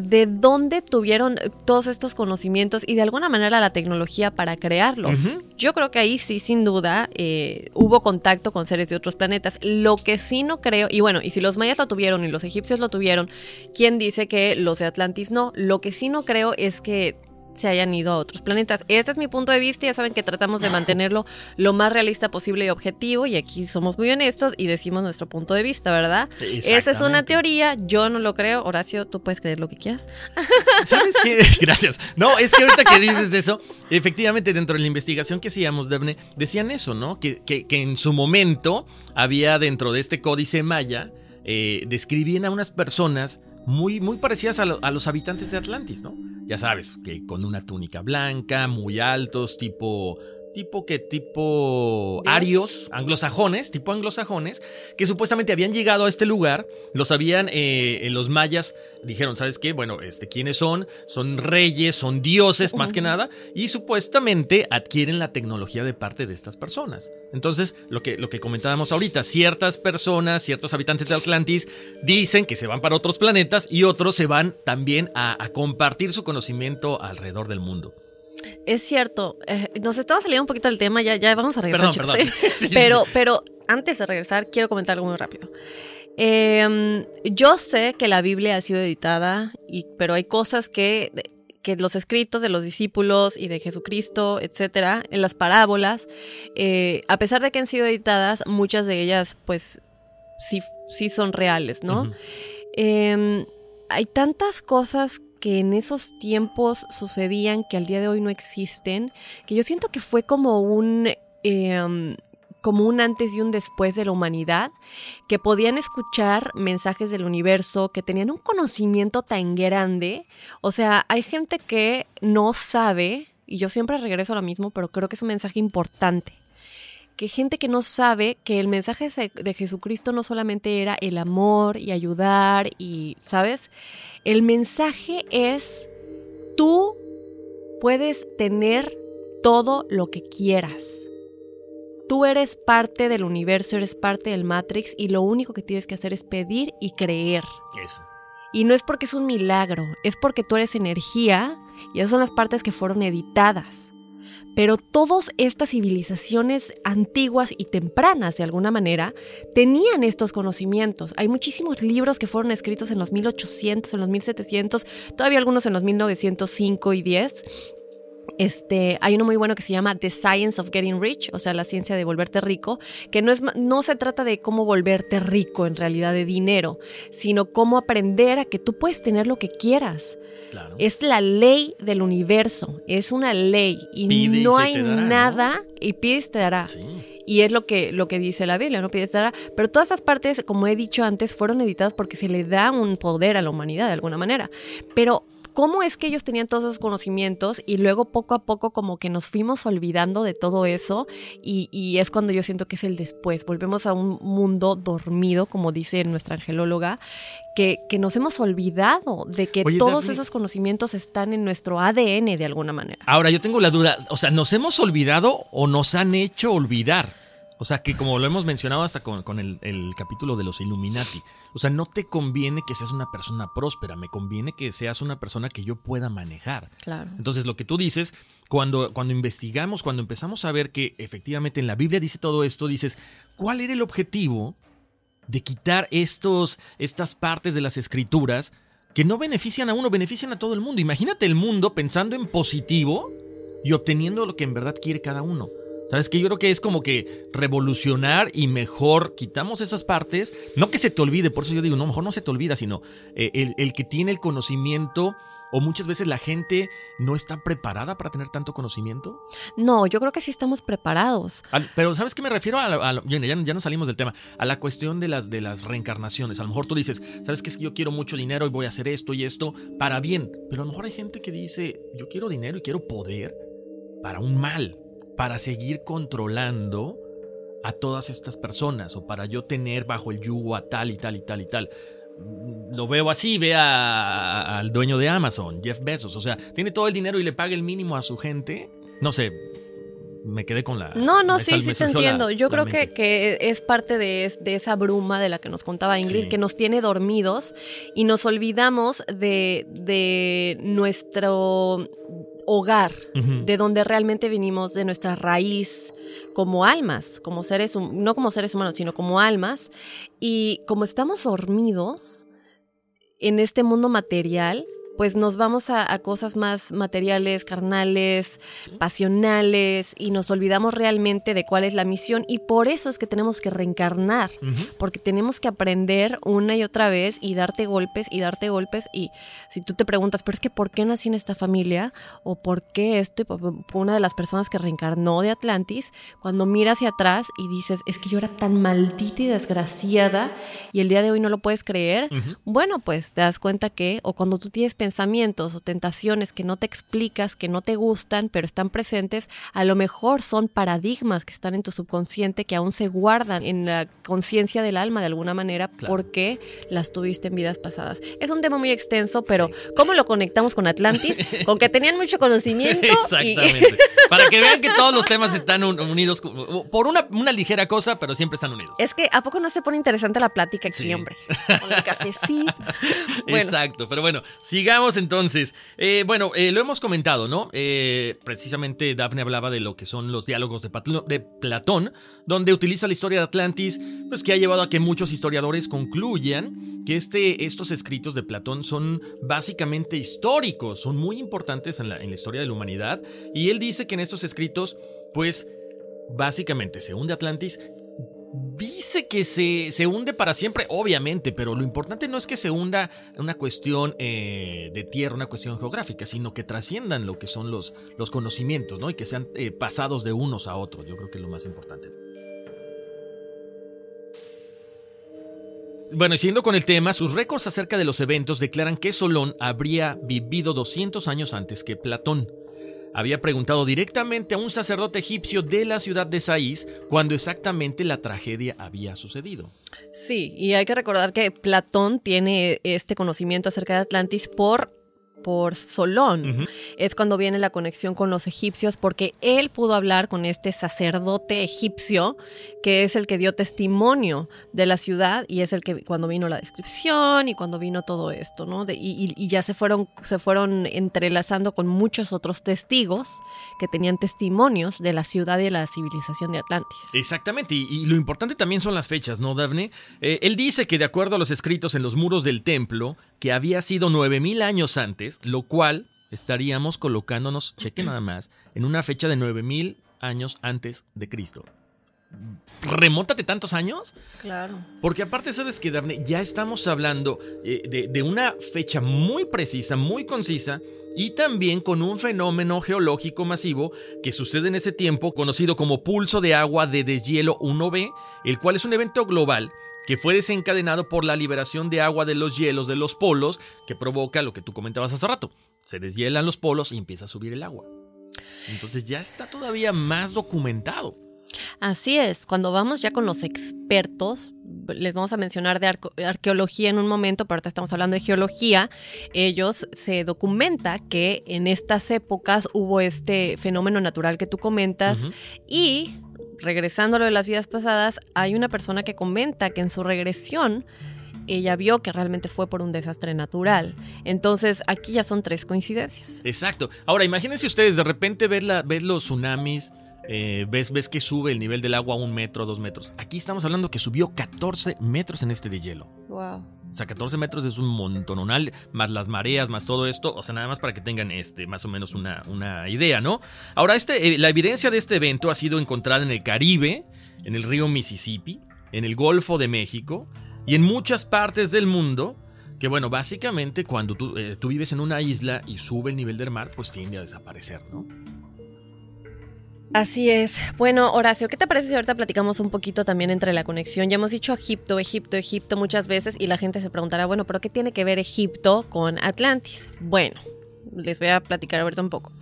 D: ¿De dónde tuvieron todos estos conocimientos y de alguna manera la tecnología para crearlos? Yo creo que ahí sí, sin duda, eh, hubo contacto con seres de otros planetas. Lo que sí no creo, y bueno, y si los mayas lo tuvieron y los egipcios lo tuvieron, ¿quién dice que los de Atlantis no? Lo que sí no creo es que se hayan ido a otros planetas. Ese es mi punto de vista, ya saben que tratamos de mantenerlo lo más realista posible y objetivo, y aquí somos muy honestos y decimos nuestro punto de vista, ¿verdad? Esa es una teoría, yo no lo creo. Horacio, tú puedes creer lo que quieras.
E: ¿Sabes qué? Gracias. No, es que ahorita que dices eso, efectivamente dentro de la investigación que hacíamos, Debne, decían eso, ¿no? Que, que- que en su momento había dentro de este códice maya, eh, describían a unas personas muy, muy parecidas a, a los habitantes de Atlantis, ¿no? Ya sabes, que con una túnica blanca, muy altos, tipo... Tipo que tipo arios, anglosajones, tipo anglosajones, que supuestamente habían llegado a este lugar, los habían, eh, los mayas dijeron, ¿sabes qué? Bueno, este, ¿quiénes son? Son reyes, son dioses más que nada, y supuestamente adquieren la tecnología de parte de estas personas. Entonces, lo que, lo que comentábamos ahorita, ciertas personas, ciertos habitantes de Atlantis dicen que se van para otros planetas y otros se van también a, a compartir su conocimiento alrededor del mundo.
D: Es cierto, eh, nos estaba saliendo un poquito del tema, ya, ya vamos a regresar.
E: Perdón,
D: chicos,
E: perdón.
D: ¿eh?
E: Sí, sí,
D: pero,
E: sí.
D: pero antes de regresar, quiero comentar algo muy rápido. Eh, yo sé que la Biblia ha sido editada, y, pero hay cosas que, que los escritos de los discípulos y de Jesucristo, etcétera, en las parábolas, eh, a pesar de que han sido editadas, muchas de ellas, pues, sí, sí son reales, ¿no? Eh, hay tantas cosas que en esos tiempos sucedían que al día de hoy no existen, que yo siento que fue como un... eh, como un antes y un después de la humanidad, que podían escuchar mensajes del universo, que tenían un conocimiento tan grande. O sea, hay gente que no sabe, y yo siempre regreso a lo mismo, pero creo que es un mensaje importante que gente que no sabe que el mensaje de Jesucristo no solamente era el amor y ayudar y, ¿sabes? El mensaje es, tú puedes tener todo lo que quieras. Tú eres parte del universo, eres parte del Matrix y lo único que tienes que hacer es pedir y creer.
E: Eso.
D: Y no es porque es un milagro, es porque tú eres energía y esas son las partes que fueron editadas. Pero todas estas civilizaciones antiguas y tempranas, de alguna manera, tenían estos conocimientos. Hay muchísimos libros que fueron escritos en los 1800, en los 1700, todavía algunos en los 1905 y 10. Este, hay uno muy bueno que se llama The Science of Getting Rich, o sea, la ciencia de volverte rico, que no, es, no se trata de cómo volverte rico en realidad de dinero, sino cómo aprender a que tú puedes tener lo que quieras.
E: Claro.
D: Es la ley del universo, es una ley y
E: Pide
D: no hay nada y pides te dará.
E: Sí.
D: Y es lo que, lo que dice la Biblia, no pides te dará. Pero todas estas partes, como he dicho antes, fueron editadas porque se le da un poder a la humanidad de alguna manera. Pero ¿cómo es que ellos tenían todos esos conocimientos y luego poco a poco como que nos fuimos olvidando de todo eso y, y es cuando yo siento que es el después, volvemos a un mundo dormido, como dice nuestra angelóloga, que, que nos hemos olvidado de que
E: Oye,
D: todos
E: Daphne.
D: esos conocimientos están en nuestro ADN de alguna manera.
E: Ahora, yo tengo la duda, o sea, ¿nos hemos olvidado o nos han hecho olvidar? O sea, que como lo hemos mencionado hasta con, con el, el capítulo de los Illuminati, o sea, no te conviene que seas una persona próspera, me conviene que seas una persona que yo pueda manejar.
D: Claro.
E: Entonces, lo que tú dices, cuando, cuando investigamos, cuando empezamos a ver que efectivamente en la Biblia dice todo esto, dices, ¿cuál era el objetivo de quitar estos, estas partes de las escrituras que no benefician a uno, benefician a todo el mundo? Imagínate el mundo pensando en positivo y obteniendo lo que en verdad quiere cada uno. ¿Sabes que Yo creo que es como que revolucionar y mejor quitamos esas partes. No que se te olvide, por eso yo digo, no, mejor no se te olvida, sino eh, el, el que tiene el conocimiento ¿O muchas veces la gente no está preparada para tener tanto conocimiento?
D: No, yo creo que sí estamos preparados.
E: Al- pero ¿sabes qué me refiero? A, la- a la- ya, ya- nos salimos del tema. A la cuestión de las, de las reencarnaciones. A lo mejor tú dices, ¿sabes qué? Es que yo quiero mucho dinero y voy a hacer esto y esto para bien. Pero a lo mejor hay gente que dice, yo quiero dinero y quiero poder para un mal. Para seguir controlando a todas estas personas o para yo tener bajo el yugo a tal y tal y tal y tal. Lo veo así, ve a- al dueño de Amazon, Jeff Bezos. O sea, tiene todo el dinero y le paga el mínimo a su gente. No sé, me quedé con la...
D: No, no, sí, sí te
E: la-
D: entiendo. Yo
E: la
D: creo que, es parte de, es- de esa bruma de la que nos contaba Ingrid,
E: Sí.
D: que nos tiene dormidos y nos olvidamos de, de nuestro hogar, de donde realmente vinimos, de nuestra raíz como almas, como seres, no como seres humanos, sino como almas. Y como estamos dormidos en este mundo material, pues nos vamos a, a cosas más materiales, carnales, pasionales, y nos olvidamos realmente de cuál es la misión. Y por eso es que tenemos que reencarnar, porque tenemos que aprender una y otra vez y darte golpes y darte golpes. Y si tú te preguntas, pero es que ¿por qué nací en esta familia? ¿O por qué esto? Y una de las personas que reencarnó de Atlantis, cuando miras hacia atrás y dices, es que yo era tan maldita y desgraciada y el día de hoy no lo puedes creer, bueno, pues te das cuenta que, o cuando tú tienes pensamientos o tentaciones que no te explicas, que no te gustan, pero están presentes, a lo mejor son paradigmas que están en tu subconsciente que aún se guardan en la conciencia del alma de alguna manera
E: Claro.
D: porque las tuviste en vidas pasadas. Es un tema muy extenso, pero ¿cómo lo conectamos con Atlantis? con que tenían mucho conocimiento y...
E: Exactamente. Para que vean que todos los temas están un- unidos por una, una ligera cosa, pero siempre están unidos.
D: Es que, ¿a poco no se pone interesante la plática aquí,
E: Sí.
D: hombre? Con el cafecito. Bueno,
E: Exacto, pero bueno, entonces. Eh, bueno, eh, lo hemos comentado, ¿no? Eh, precisamente Daphne hablaba de lo que son los diálogos de, de Platón, donde utiliza la historia de Atlantis, pues que ha llevado a que muchos historiadores concluyan que este, estos escritos de Platón son básicamente históricos, son muy importantes en la, en la historia de la humanidad, y él dice que en estos escritos, pues básicamente se hunde Atlantis Dice que se, se hunde para siempre, obviamente, pero lo importante no es que se hunda una cuestión eh, de tierra, una cuestión geográfica, sino que trasciendan lo que son los, los conocimientos, ¿no? Y que sean eh, pasados de unos a otros. Yo creo que es lo más importante. Bueno, y siguiendo con el tema, sus récords acerca de los eventos declaran que Solón habría vivido 200 años antes que Platón. Había preguntado directamente a un sacerdote egipcio de la ciudad de Saís cuando exactamente la tragedia había sucedido.
D: Sí, y hay que recordar que Platón tiene este conocimiento acerca de Atlantis por, por Solón. Es cuando viene la conexión con los egipcios, porque él pudo hablar con este sacerdote egipcio, que es el que dio testimonio de la ciudad y es el que cuando vino la descripción y cuando vino todo esto, ¿no? De- y, y- y ya se fueron, se fueron entrelazando con muchos otros testigos que tenían testimonios de la ciudad y de la civilización de Atlantis.
E: Exactamente, y, y lo importante también son las fechas, ¿no, Daphne? Eh, él dice que de acuerdo a los escritos en los muros del templo, que había sido 9000 años antes, lo cual estaríamos colocándonos, cheque nada más, en una fecha de 9000 años antes de Cristo. ¿Remóntate tantos años?
D: Claro.
E: Porque aparte, sabes que, Daphne, ya estamos hablando eh, de, de una fecha muy precisa, muy concisa, y también con un fenómeno geológico masivo que sucede en ese tiempo, conocido como pulso de agua de deshielo 1B, el cual es un evento global que fue desencadenado por la liberación de agua de los hielos de los polos, que provoca lo que tú comentabas hace rato. Se deshielan los polos y empieza a subir el agua. Entonces ya está todavía más documentado.
D: Así es, cuando vamos ya con los expertos, les vamos a mencionar de arqueología en un momento, pero ahorita estamos hablando de geología, ellos se documenta que en estas épocas hubo este fenómeno natural que tú comentas y, regresando a lo de las vidas pasadas, hay una persona que comenta que en su regresión ella vio que realmente fue por un desastre natural. Entonces, aquí ya son tres coincidencias.
E: Exacto. Ahora, imagínense ustedes, de repente ver, la, ver los tsunamis, eh, ves, ves que sube el nivel del agua a un metro, dos metros. Aquí estamos hablando que subió 14 metros en este de hielo.
D: Wow.
E: O sea, 14 metros es un montononal, más las mareas, más todo esto. O sea, nada más para que tengan este, más o menos una, una idea, ¿no? Ahora, este, eh, la evidencia de este evento ha sido encontrada en el Caribe, en el río Mississippi, en el Golfo de México y en muchas partes del mundo Que bueno, básicamente cuando tú, eh, tú vives en una isla y sube el nivel del mar, pues tiende a desaparecer, ¿no?
D: Así es. Bueno, Horacio, ¿qué te parece si ahorita platicamos un poquito también entre la conexión? Ya hemos dicho Egipto, Egipto, Egipto muchas veces y la gente se preguntará, bueno, pero ¿qué tiene que ver Egipto con Atlantis? Bueno, les voy a platicar ahorita un poco.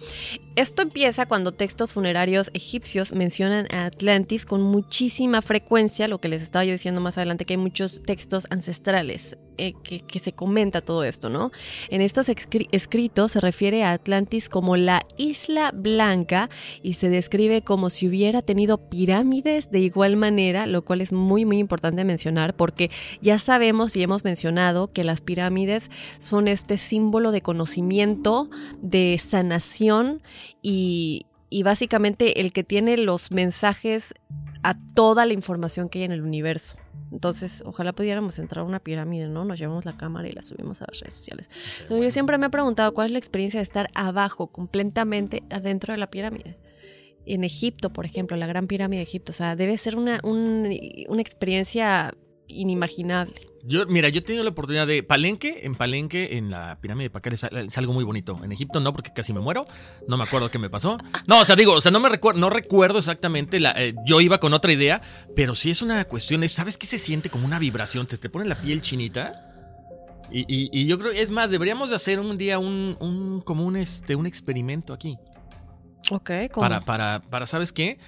D: Esto empieza cuando textos funerarios egipcios mencionan a Atlantis con muchísima frecuencia, lo que les estaba yo diciendo más adelante, que hay muchos textos ancestrales eh, que, se comenta todo esto, ¿no? En estos escritos se refiere a Atlantis como la isla blanca y se describe como si hubiera tenido pirámides de igual manera, lo cual es muy muy importante mencionar porque ya sabemos y hemos mencionado que las pirámides son este símbolo de conocimiento, de sanación y, básicamente el que tiene los mensajes a toda la información que hay en el universo. Entonces, ojalá pudiéramos entrar a una pirámide, ¿no? Nos llevamos la cámara y la subimos a las redes sociales. Yo siempre me he preguntado cuál es la experiencia de estar abajo, completamente adentro de la pirámide. En Egipto, por ejemplo, la gran pirámide de Egipto. O sea, debe ser una, una experiencia inimaginable.
E: Yo, mira, yo he tenido la oportunidad de Palenque, en Palenque, en la pirámide de Pacar, es, algo muy bonito. En Egipto no, porque casi me muero. No me acuerdo qué me pasó. No, o sea, digo, o sea, no me recuerdo, no recuerdo exactamente. La, eh, yo iba con otra idea, pero sí es una cuestión. ¿Sabes qué se siente como una vibración? Te, te pone la piel chinita. Y, y, yo creo, es más, deberíamos de hacer un día un, un como un, este, un experimento aquí.
D: Ok,
E: ¿cómo? Para, para, para, ¿sabes qué?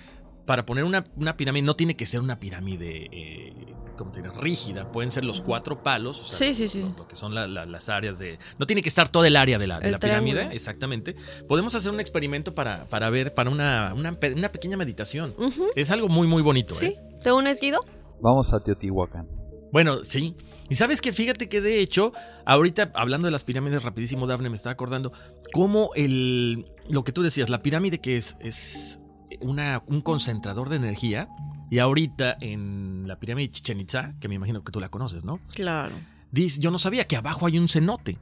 E: Para poner una, una pirámide, no tiene que ser una pirámide eh, como tiene rígida, pueden ser los cuatro palos, o sea, lo, que son las áreas de... No tiene que estar todo el área de la, pirámide, exactamente. Podemos hacer un experimento para, para ver, para una, una, pequeña meditación. Es algo muy, muy bonito.
D: Sí,
E: ¿eh?
D: ¿te unes, Guido?
F: Vamos a Teotihuacán.
E: Bueno, sí. Y sabes que fíjate que de hecho, ahorita hablando de las pirámides rapidísimo, Dafne, me estaba acordando cómo el, lo que tú decías, la pirámide que es, es una, un concentrador de energía, y ahorita en la pirámide de Chichen Itza, que me imagino que tú la conoces, ¿no?
D: Claro.
E: Dice, yo no sabía que abajo hay un cenote.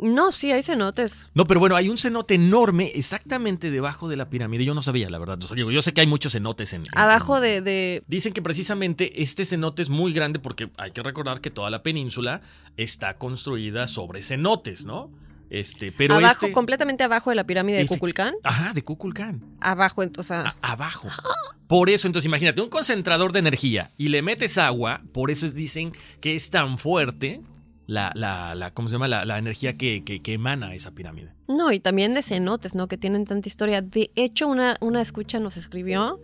D: No, sí, hay cenotes.
E: No, pero bueno, hay un cenote enorme exactamente debajo de la pirámide. Yo no sabía, la verdad. yo sé que hay muchos cenotes en...
D: Abajo de, de,
E: Dicen que precisamente este cenote es muy grande porque hay que recordar que toda la península está construida sobre cenotes, ¿no? Este, pero
D: abajo,
E: este
D: completamente abajo de la pirámide de Kukulcán.
E: Ajá, de Kukulcán.
D: Abajo, entonces.
E: abajo. Por eso, entonces, imagínate, un concentrador de energía y le metes agua, por eso dicen que es tan fuerte la, la, la ¿cómo se llama? La, energía que, que, emana esa pirámide.
D: No, y también de cenotes, ¿no? Que tienen tanta historia. De hecho, una, una escucha nos escribió,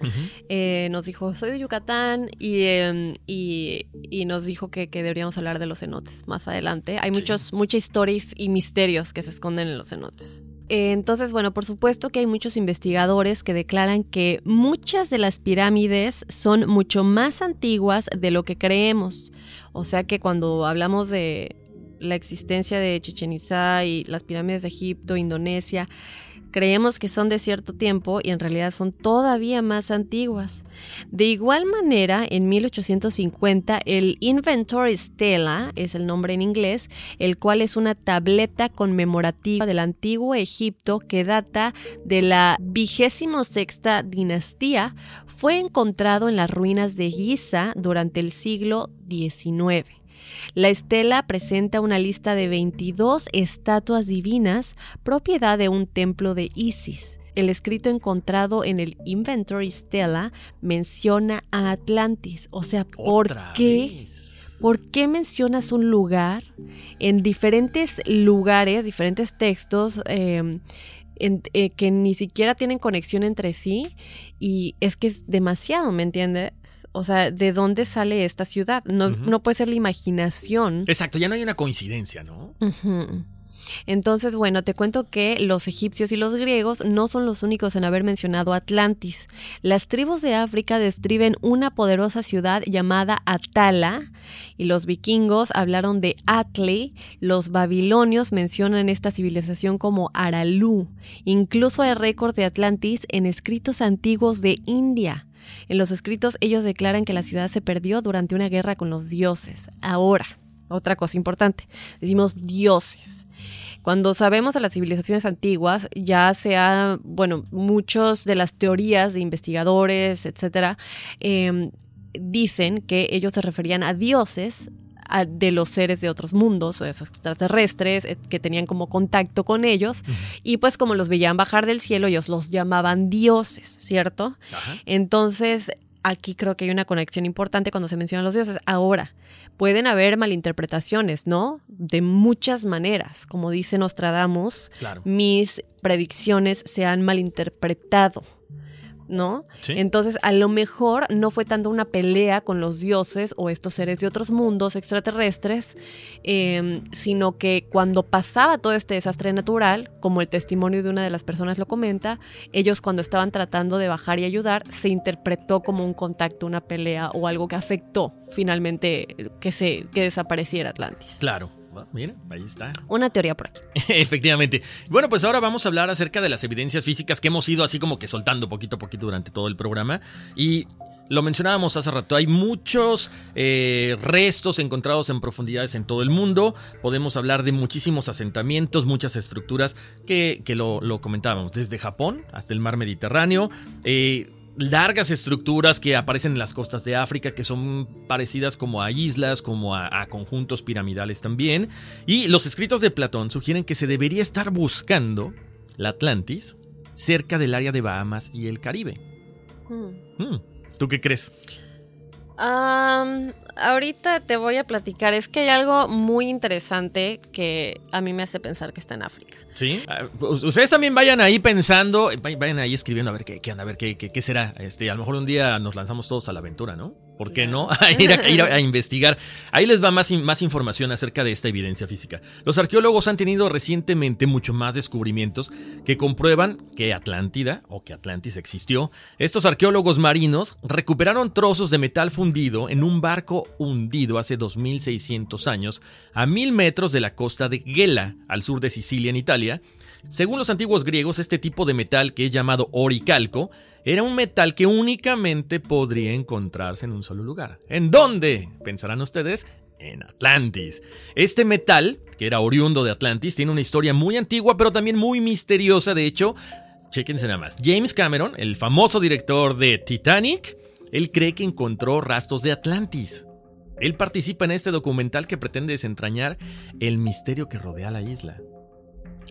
D: eh, nos dijo, soy de Yucatán, y, em, y, y nos dijo que, que, deberíamos hablar de los cenotes más adelante. Hay muchos, muchas historias y misterios que se esconden en los cenotes. Eh, entonces, bueno, por supuesto que hay muchos investigadores que declaran que muchas de las pirámides son mucho más antiguas de lo que creemos. O sea que cuando hablamos de la existencia de Chichen y las pirámides de Egipto, Indonesia, creemos que son de cierto tiempo y en realidad son todavía más antiguas. De igual manera, en 1850, el Inventory Stela es el nombre en inglés, el cual es una tableta conmemorativa del antiguo Egipto que data de la vigésimo sexta dinastía, fue encontrado en las ruinas de Giza durante el siglo XIX. La estela presenta una lista de 22 estatuas divinas, propiedad de un templo de Isis. El escrito encontrado en el Inventory Stela menciona a Atlantis. O sea, ¿por qué? ¿Por qué mencionas un lugar? En diferentes lugares, diferentes textos, em, eh, que ni siquiera tienen conexión entre sí y es que es demasiado, ¿me entiendes? O sea, ¿de dónde sale esta ciudad? No, no puede ser la imaginación.
E: Exacto, ya no hay una coincidencia, ¿no?
D: Entonces, bueno, te cuento que los egipcios y los griegos no son los únicos en haber mencionado Atlantis. Las tribus de África describen una poderosa ciudad llamada Atala y los vikingos hablaron de Atli. Los babilonios mencionan esta civilización como Aralu. Incluso hay récord de Atlantis en escritos antiguos de India. En los escritos ellos declaran que la ciudad se perdió durante una guerra con los dioses. Ahora, otra cosa importante, decimos dioses. Cuando sabemos de las civilizaciones antiguas, ya sea, bueno, muchos de las teorías de investigadores, etcétera, em, dicen que ellos se referían a dioses a- de los seres de otros mundos, o esos extraterrestres, eh, que tenían como contacto con ellos, y pues como los veían bajar del cielo, ellos los llamaban dioses, ¿cierto? Entonces, aquí creo que hay una conexión importante cuando se mencionan los dioses. Ahora, pueden haber malinterpretaciones, ¿no? De muchas maneras. Como dice Nostradamus,
E: Claro.
D: mis predicciones se han malinterpretado, ¿no?
E: Sí.
D: Entonces, a lo mejor no fue tanto una pelea con los dioses o estos seres de otros mundos extraterrestres, eh, sino que cuando pasaba todo este desastre natural, como el testimonio de una de las personas lo comenta, ellos cuando estaban tratando de bajar y ayudar, se interpretó como un contacto, una pelea o algo que afectó finalmente que, se, que desapareciera Atlantis.
E: Claro. Bueno, Mira, ahí está.
D: Una teoría por aquí.
E: Efectivamente. Bueno, pues ahora vamos a hablar acerca de las evidencias físicas que hemos ido así como que soltando poquito a poquito durante todo el programa. Y lo mencionábamos hace rato, hay muchos eh, restos encontrados en profundidades en todo el mundo. Podemos hablar de muchísimos asentamientos, muchas estructuras que, que lo, lo comentábamos, desde Japón hasta el mar Mediterráneo. Eh, largas estructuras que aparecen en las costas de África que son parecidas como a islas, como a, a conjuntos piramidales también. Y los escritos de Platón sugieren que se debería estar buscando la Atlantis cerca del área de Bahamas y el Caribe. Hmm, ¿Tú qué crees?
D: Am, ahorita te voy a platicar. Es que hay algo muy interesante que a mí me hace pensar que está en África.
E: ¿Sí? Pues, Ustedes también vayan ahí pensando, vay- vayan ahí escribiendo a ver qué, qué anda, a ver qué, qué, qué será. Este, a lo mejor un día nos lanzamos todos a la aventura, ¿no? ¿Por qué no? A ir a, ir a- a investigar. Ahí les va más información acerca de esta evidencia física. Los arqueólogos han tenido recientemente mucho más descubrimientos que comprueban que Atlántida o que Atlantis existió. Estos arqueólogos marinos recuperaron trozos de metal fundido en un barco hundido hace 2600 años a mil metros de la costa de Gela, al sur de Sicilia, en Italia. Según los antiguos griegos, este tipo de metal, que es llamado oricalco, era un metal que únicamente podría encontrarse en un solo lugar. ¿En dónde? Pensarán ustedes. En Atlantis. Este metal, que era oriundo de Atlantis, tiene una historia muy antigua, pero también muy misteriosa. De hecho, chéquense nada más. James Cameron, el famoso director de Titanic, él cree que encontró rastros de Atlantis. Él participa en este documental que pretende desentrañar el misterio que rodea la isla.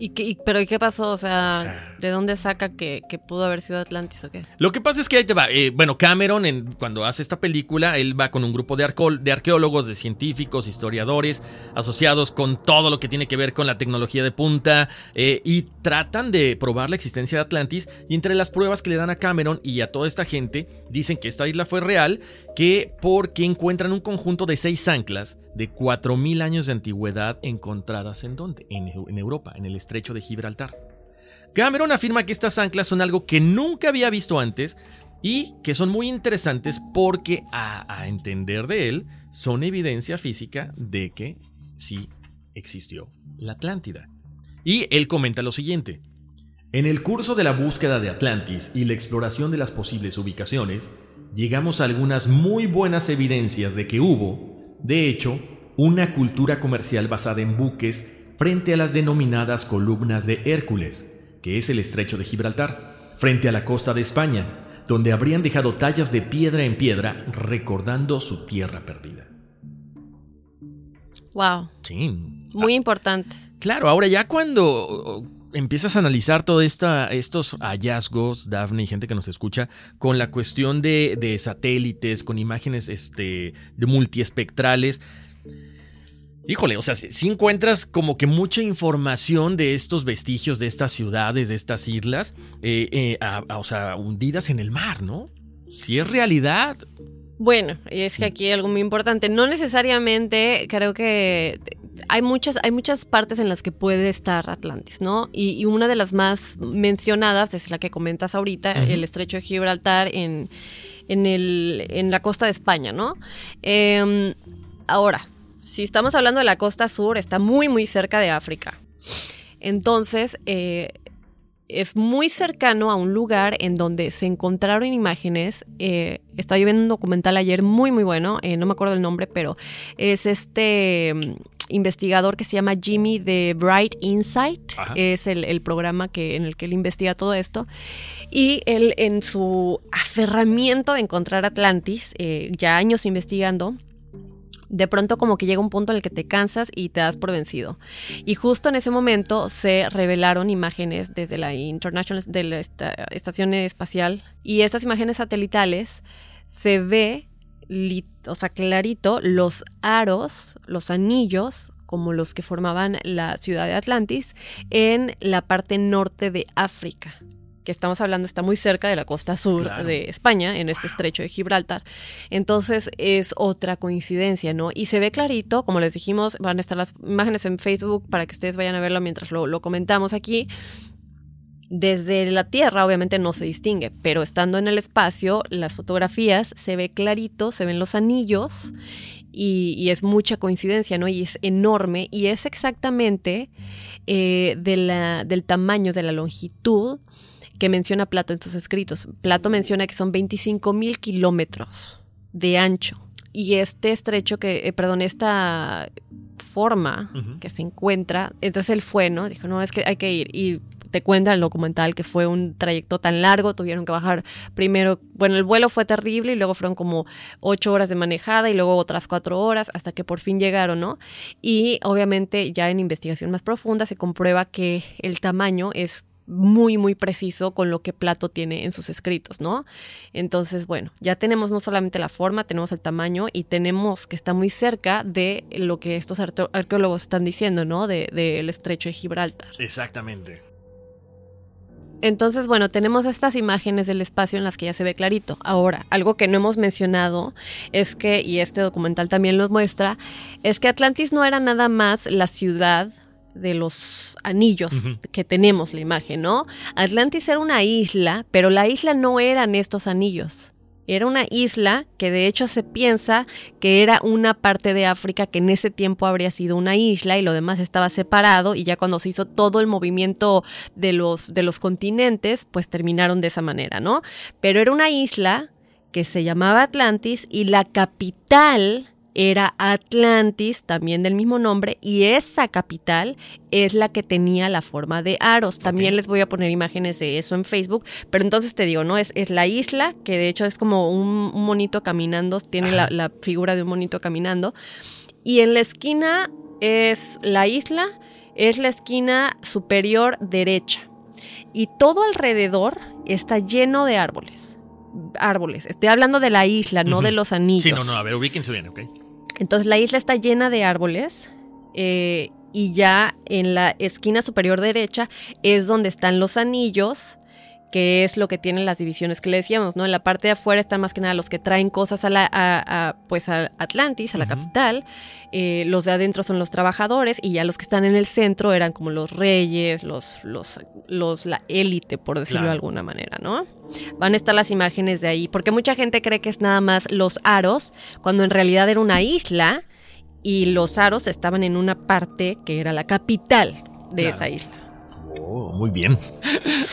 D: ¿Y qué, y- ¿Pero ¿y qué pasó? O sea,
E: O sea-
D: ¿de dónde saca que, que pudo haber sido Atlantis o qué?
E: Lo que pasa es que ahí te va. eh, bueno, Cameron, en- cuando hace esta película, él va con un grupo de, arco- de arqueólogos, de científicos, historiadores, asociados con todo lo que tiene que ver con la tecnología de punta, eh, y tratan de probar la existencia de Atlantis. Y entre las pruebas que le dan a Cameron y a toda esta gente, dicen que esta isla fue real, que porque encuentran un conjunto de seis anclas de 4.000 años de antigüedad encontradas en dónde? En, Eu- en Europa, en el estrecho de Gibraltar. Cameron afirma que estas anclas son algo que nunca había visto antes y que son muy interesantes porque, a entender de él, son evidencia física de que sí existió la Atlántida. Y él comenta lo siguiente. En el curso de la búsqueda de Atlantis y la exploración de las posibles ubicaciones, llegamos a algunas muy buenas evidencias de que hubo, de hecho, una cultura comercial basada en buques frente a las denominadas columnas de Hércules, que es el estrecho de Gibraltar, frente a la costa de España, donde habrían dejado tallas de piedra en piedra recordando su tierra perdida.
D: Wow,
E: Sí.
D: muy importante.
E: Claro, ahora ya cuando empiezas a analizar todos estos hallazgos, Daphne y gente que nos escucha, con la cuestión de, de satélites, con imágenes este, de multiespectrales, híjole, o sea, si encuentras como que mucha información de estos vestigios, de estas ciudades, de estas islas, eh, eh, o sea, hundidas en el mar, ¿no? Si es realidad,
D: Bueno, y es que aquí hay algo muy importante. No necesariamente creo que hay muchas, hay muchas partes en las que puede estar Atlantis, ¿no? Y, y una de las más mencionadas es la que comentas ahorita, el estrecho de Gibraltar en, en, el, en la costa de España, ¿no? Em, ahora, si estamos hablando de la costa sur, está muy, muy cerca de África. Entonces, eh, es muy cercano a un lugar en donde se encontraron imágenes. eh, estaba yo viendo un documental ayer muy, muy bueno, eh, no me acuerdo el nombre, pero es este mm, investigador que se llama Jimmy de Bright Insight.
C: Ajá.
D: Es el, el programa que, en el que él investiga todo esto. Y él, en su aferramiento de encontrar Atlantis, eh, ya años investigando, de pronto como que llega un punto en el que te cansas y te das por vencido. Y justo en ese momento se revelaron imágenes desde la International de la Estación Espacial y esas imágenes satelitales se ve, o sea, clarito los aros, los anillos como los que formaban la ciudad de Atlantis en la parte norte de África que estamos hablando está muy cerca de la costa sur de España, en este estrecho de Gibraltar. Entonces es otra coincidencia, ¿no? Y se ve clarito, como les dijimos, van a estar las imágenes en Facebook para que ustedes vayan a verlo mientras lo, lo comentamos aquí. Desde la Tierra obviamente no se distingue, pero estando en el espacio, las fotografías se ve clarito, se ven los anillos y, es mucha coincidencia, ¿no? Y es enorme y es exactamente eh, de la, del tamaño, de la longitud que menciona Plato en sus escritos. Plato menciona que son 25 mil kilómetros de ancho. Y este estrecho que, eh, perdón, esta forma que se encuentra, entonces él fue, ¿no? Dijo, no, es que hay que ir. Y te cuenta el documental que fue un trayecto tan largo, tuvieron que bajar primero, bueno, el vuelo fue terrible y luego fueron como ocho horas de manejada y luego otras cuatro horas hasta que por fin llegaron, ¿no? Y obviamente ya en investigación más profunda se comprueba que el tamaño es muy, muy preciso con lo que Plato tiene en sus escritos, ¿no? Entonces, bueno, ya tenemos no solamente la forma, tenemos el tamaño y tenemos que está muy cerca de lo que estos arqueólogos están diciendo, ¿no? Del de, estrecho de Gibraltar.
E: Exactamente.
D: Entonces, bueno, tenemos estas imágenes del espacio en las que ya se ve clarito. Ahora, algo que no hemos mencionado es que, y este documental también lo muestra, es que Atlantis no era nada más la ciudad de los anillos que tenemos la imagen, ¿no? Atlantis era una isla, pero la isla no eran estos anillos. Era una isla que de hecho se piensa que era una parte de África que en ese tiempo habría sido una isla y lo demás estaba separado y ya cuando se hizo todo el movimiento de los, de los continentes, pues terminaron de esa manera, ¿no? Pero era una isla que se llamaba Atlantis y la capital era Atlantis, también del mismo nombre, y esa capital es la que tenía la forma de aros. También les voy a poner imágenes de eso en Facebook, pero entonces te digo, ¿no? Es, es la isla, que de hecho es como un, monito caminando, tiene la, la figura de un monito caminando, y en la esquina es la isla, es la esquina superior derecha, y todo alrededor está lleno de árboles árboles. Estoy hablando de la isla, no de los anillos.
E: Sí, no, no, a ver, ubíquense bien, ¿ok?
D: Entonces la isla está llena de árboles eh, y ya en la esquina superior derecha es donde están los anillos que es lo que tienen las divisiones que le decíamos, ¿no? En la parte de afuera están más que nada los que traen cosas a la, pues a Atlantis, a la capital, eh, los de adentro son los trabajadores y ya los que están en el centro eran como los reyes, los, los, los la élite, por decirlo de alguna manera, ¿no? Van a estar las imágenes de ahí, porque mucha gente cree que es nada más los aros, cuando en realidad era una isla y los aros estaban en una parte que era la capital de esa isla.
E: Oh, muy bien.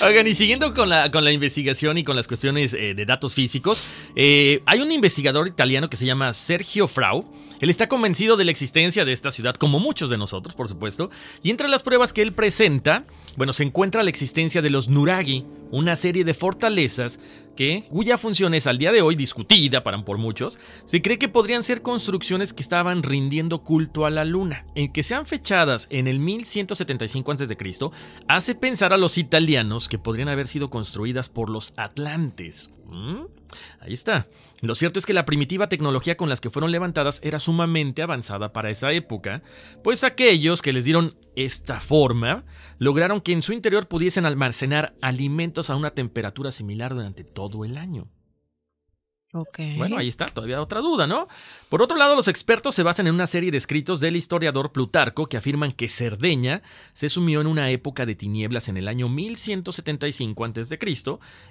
E: Oigan, y siguiendo con la, con la investigación y con las cuestiones eh, de datos físicos, eh, hay un investigador italiano que se llama Sergio Frau. Él está convencido de la existencia de esta ciudad, como muchos de nosotros, por supuesto, y entre las pruebas que él presenta, bueno, se encuentra la existencia de los Nuragi, una serie de fortalezas que, cuya función es al día de hoy discutida para por muchos, se cree que podrían ser construcciones que estaban rindiendo culto a la luna. En que sean fechadas en el 1175 a.C., hace pensar a los italianos que podrían haber sido construidas por los atlantes. Ahí está. Lo cierto es que la primitiva tecnología con las que fueron levantadas era sumamente avanzada para esa época, pues aquellos que les dieron esta forma lograron que en su interior pudiesen almacenar alimentos a una temperatura similar durante todo el año. Bueno, ahí está, todavía otra duda, ¿no? Por otro lado, los expertos se basan en una serie de escritos del historiador Plutarco que afirman que Cerdeña se sumió en una época de tinieblas en el año 1175 a.C.,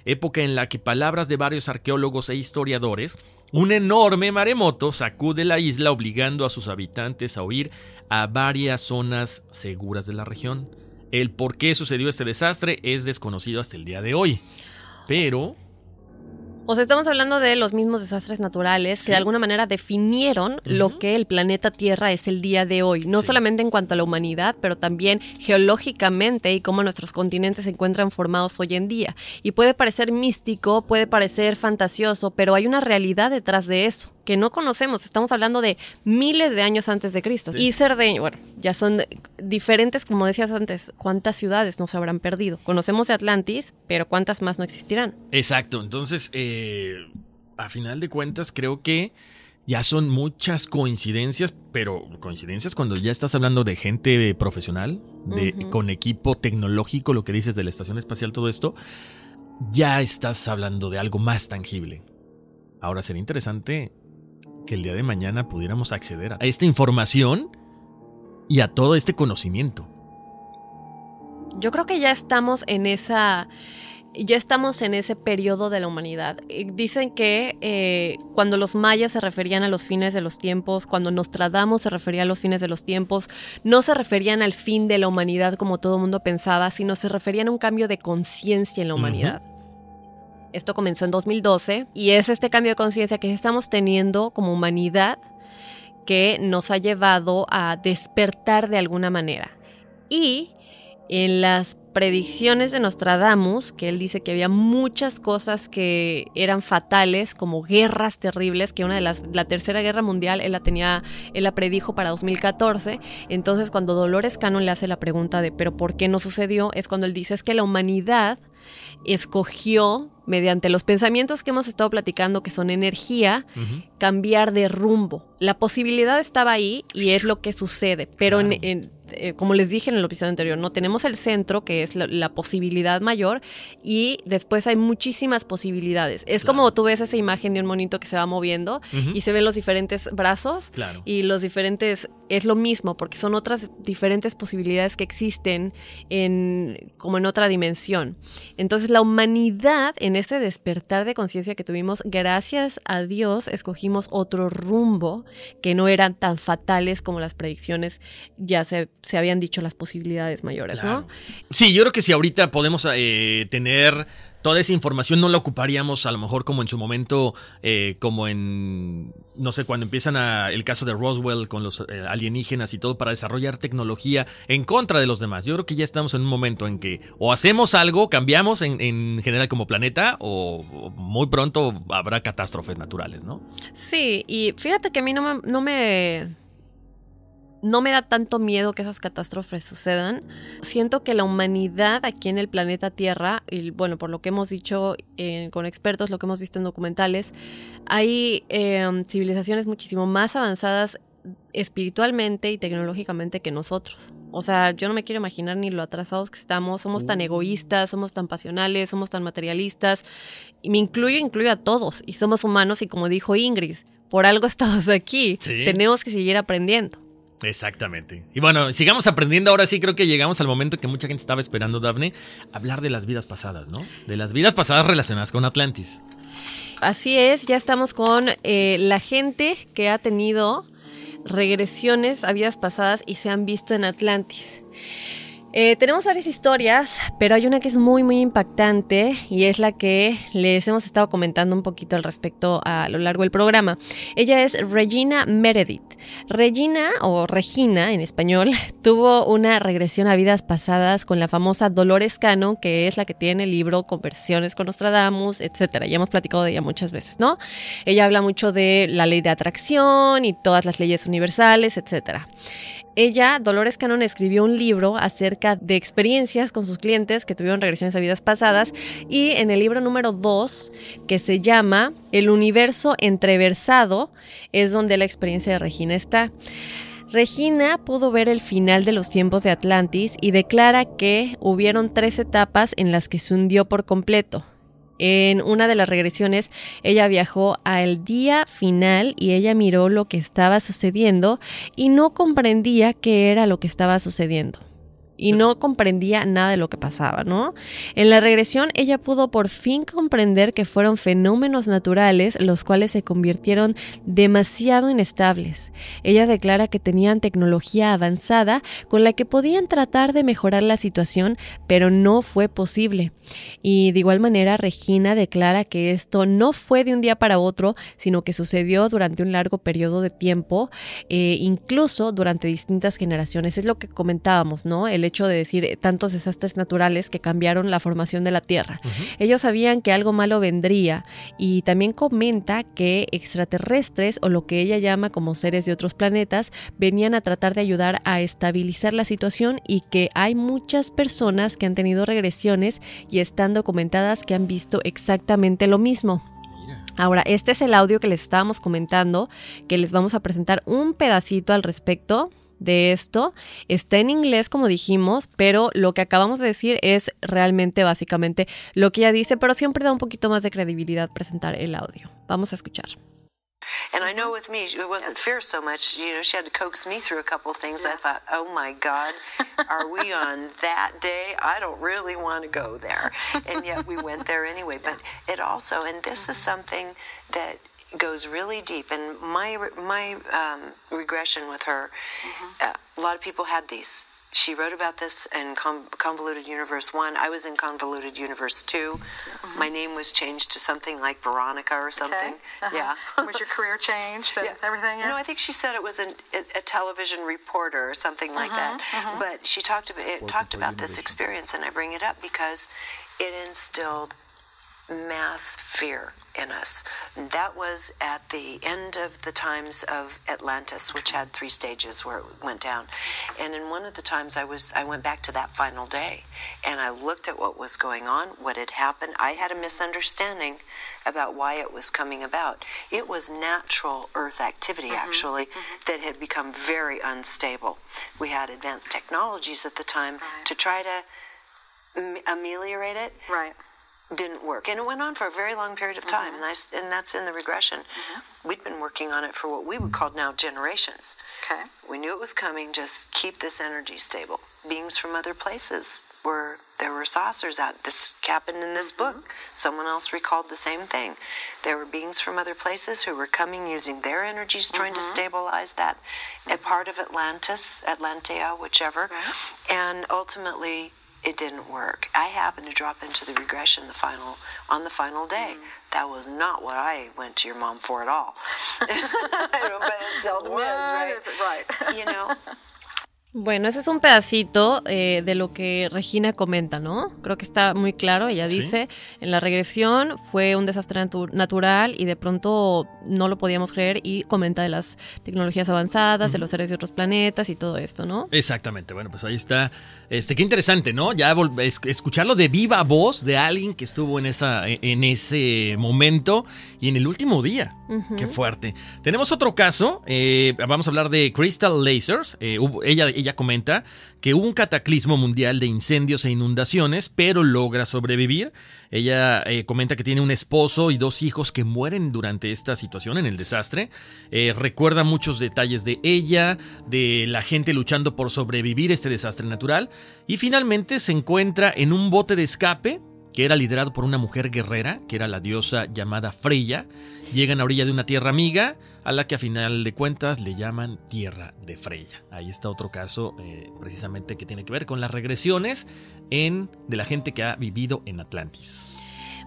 E: época en la que palabras de varios arqueólogos e historiadores, un enorme maremoto sacude la isla obligando a sus habitantes a huir a varias zonas seguras de la región. El por qué sucedió este desastre es desconocido hasta el día de hoy. Pero
D: o sea, estamos hablando de los mismos desastres naturales que de alguna manera definieron lo que el planeta Tierra es el día de hoy, no solamente en cuanto a la humanidad, pero también geológicamente y cómo nuestros continentes se encuentran formados hoy en día. Y puede parecer místico, puede parecer fantasioso, pero hay una realidad detrás de eso. Que no conocemos. Estamos hablando de miles de años antes de Cristo. Y Cerdeña, bueno, ya son diferentes, como decías antes, ¿cuántas ciudades no se habrán perdido? Conocemos de Atlantis, pero ¿cuántas más no existirán?
E: Exacto, entonces, eh, a final de cuentas, creo que ya son muchas coincidencias, pero coincidencias cuando ya estás hablando de gente profesional, de, con equipo tecnológico, lo que dices de la estación espacial, todo esto, ya estás hablando de algo más tangible. Ahora sería interesante que el día de mañana pudiéramos acceder a esta información y a todo este conocimiento.
D: Yo creo que ya estamos en esa ya estamos en ese periodo de la humanidad. Dicen que eh, cuando los mayas se referían a los fines de los tiempos, cuando Nostradamus se refería a los fines de los tiempos, no se referían al fin de la humanidad como todo el mundo pensaba, sino se referían a un cambio de conciencia en la humanidad. Esto comenzó en 2012 y es este cambio de conciencia que estamos teniendo como humanidad que nos ha llevado a despertar de alguna manera. Y en las predicciones de Nostradamus, que él dice que había muchas cosas que eran fatales, como guerras terribles, que una de las, la tercera guerra mundial, él la tenía, él la predijo para 2014. Entonces, cuando Dolores Cannon le hace la pregunta de, pero ¿por qué no sucedió? Es cuando él dice, es que la humanidad escogió, mediante los pensamientos que hemos estado platicando, que son energía, cambiar de rumbo. La posibilidad estaba ahí y es lo que sucede, pero en eh, como les dije en el episodio anterior, no tenemos el centro, que es la, posibilidad mayor, y después hay muchísimas posibilidades. Es como tú ves esa imagen de un monito que se va moviendo y se ven los diferentes brazos y los diferentes, es lo mismo, porque son otras diferentes posibilidades que existen en, como en otra dimensión. Entonces la humanidad, en este despertar de conciencia que tuvimos, gracias a Dios, escogimos otro rumbo que no eran tan fatales como las predicciones ya se se habían dicho las posibilidades mayores, ¿no?
E: Sí, yo creo que si ahorita podemos eh, tener toda esa información no la ocuparíamos a lo mejor como en su momento, eh, como en, no sé, cuando empiezan a, el caso de Roswell con los eh, alienígenas y todo para desarrollar tecnología en contra de los demás. Yo creo que ya estamos en un momento en que o hacemos algo, cambiamos en, general como planeta o, muy pronto habrá catástrofes naturales, ¿no?
D: Sí, y fíjate que a mí no no me no me da tanto miedo que esas catástrofes sucedan. Siento que la humanidad aquí en el planeta Tierra, y bueno, por lo que hemos dicho eh, con expertos, lo que hemos visto en documentales, hay em, civilizaciones muchísimo más avanzadas espiritualmente y tecnológicamente que nosotros. O sea, yo no me quiero imaginar ni lo atrasados que estamos, somos tan egoístas, somos tan pasionales, somos tan materialistas, y me incluyo, incluyo a todos, y somos humanos y como dijo Ingrid, por algo estamos aquí, tenemos que seguir aprendiendo.
E: Exactamente. Y bueno, sigamos aprendiendo. Ahora sí creo que llegamos al momento que mucha gente estaba esperando, Daphne, hablar de las vidas pasadas, ¿no? De las vidas pasadas relacionadas con Atlantis.
D: Así es, ya estamos con eh, la gente que ha tenido regresiones a vidas pasadas y se han visto en Atlantis. Eh, tenemos varias historias, pero hay una que es muy, muy impactante y es la que les hemos estado comentando un poquito al respecto a lo largo del programa. Ella es Regina Meredith. Regina, o Regina en español, tuvo una regresión a vidas pasadas con la famosa Dolores Cano, que es la que tiene el libro Conversiones con Nostradamus, etc. Ya hemos platicado de ella muchas veces, ¿no? Ella habla mucho de la ley de atracción y todas las leyes universales, etc. Ella, Dolores Cannon, escribió un libro acerca de experiencias con sus clientes que tuvieron regresiones a vidas pasadas y en el libro número 2, que se llama El universo entreversado, es donde la experiencia de Regina está. Regina pudo ver el final de los tiempos de Atlantis y declara que hubieron tres etapas en las que se hundió por completo. En una de las regresiones, ella viajó al día final y ella miró lo que estaba sucediendo y no comprendía qué era lo que estaba sucediendo y no comprendía nada de lo que pasaba, ¿no? En la regresión ella pudo por fin comprender que fueron fenómenos naturales los cuales se convirtieron demasiado inestables. Ella declara que tenían tecnología avanzada con la que podían tratar de mejorar la situación, pero no fue posible. Y de igual manera Regina declara que esto no fue de un día para otro, sino que sucedió durante un largo periodo de tiempo, eh, incluso durante distintas generaciones. Es lo que comentábamos, ¿no? El hecho de decir eh, tantos desastres naturales que cambiaron la formación de la Tierra. Ellos sabían que algo malo vendría y también comenta que extraterrestres o lo que ella llama como seres de otros planetas venían a tratar de ayudar a estabilizar la situación y que hay muchas personas que han tenido regresiones y están documentadas que han visto exactamente lo mismo. Ahora, este es el audio que les estábamos comentando, que les vamos a presentar un pedacito al respecto de esto. Está en inglés, como dijimos, pero lo que acabamos de decir es realmente básicamente lo que ella dice, pero siempre da un poquito más de credibilidad presentar el audio. Vamos a escuchar.
C: And I know with me, it wasn't fear so much. You know, she had to coax me through a couple of things. I thought, oh my God, are we on that day? I don't really want to go there. And yet we went there anyway. But it also, and this is something that goes really deep. And my my um, regression with her, uh, a lot of people had these she wrote about this in Convoluted Universe 1. I was in Convoluted Universe 2. Mm-hmm. My name was changed to something like Veronica or something.
G: Okay. Uh-huh. Yeah. was your career changed and
C: yeah.
G: everything?
C: Yeah? No, I think she said it was an, a, television reporter or something like
G: uh-huh.
C: that.
G: Uh-huh.
C: But she talked about, it, talked about this experience, and I bring it up because it instilled mass fear in us. That was at the end of the times of Atlantis, which had three stages where it went down. And in one of the times I was I went back to that final day and I looked at what was going on, what had happened. I had a misunderstanding about why it was coming about. It was natural earth activity mm-hmm. actually mm-hmm. that had become very unstable. We had advanced technologies at the time right. to try to ameliorate it.
G: Right
C: didn't work. And it went on for a very long period of time, mm-hmm. and, I, and, that's in the regression. Mm-hmm. We'd been working on it for what we would call now generations.
G: Okay.
C: We knew it was coming, just keep this energy stable. Beings from other places were, there were saucers out. This happened in this mm-hmm. book. Someone else recalled the same thing. There were beings from other places who were coming using their energies, trying to stabilize that, a part of Atlantis, Atlantea, whichever.
G: Right.
C: And ultimately, it didn't work. I happened to drop into the regression the final on the final day. Mm. That was not what I went to your mom for at all. but it seldom
G: what
C: is, right?
G: Is it right?
C: you know.
D: Bueno, ese es un pedacito eh, de lo que Regina comenta, ¿no? Creo que está muy claro. Ella dice, en la regresión fue un desastre natural y de pronto no lo podíamos creer y comenta de las tecnologías avanzadas, de los seres de otros planetas y todo esto, ¿no?
E: Exactamente. Bueno, pues ahí está. Este, qué interesante, ¿no? Ya escucharlo de viva voz de alguien que estuvo en esa, e, en ese momento y en el último día. Qué fuerte. Tenemos otro caso. Eh, vamos a hablar de Crystal Lasers. Eh, ella ella comenta que un cataclismo mundial de incendios e inundaciones, pero logra sobrevivir. Ella eh, comenta que tiene un esposo y dos hijos que mueren durante esta situación, en el desastre. Eh, recuerda muchos detalles de ella, de la gente luchando por sobrevivir este desastre natural. Y finalmente se encuentra en un bote de escape que era liderado por una mujer guerrera, que era la diosa llamada Freya. Llegan a orilla de una tierra amiga, a la que a final de cuentas le llaman Tierra de Freya. Ahí está otro caso eh, precisamente que tiene que ver con las regresiones en, de la gente que ha vivido en Atlantis.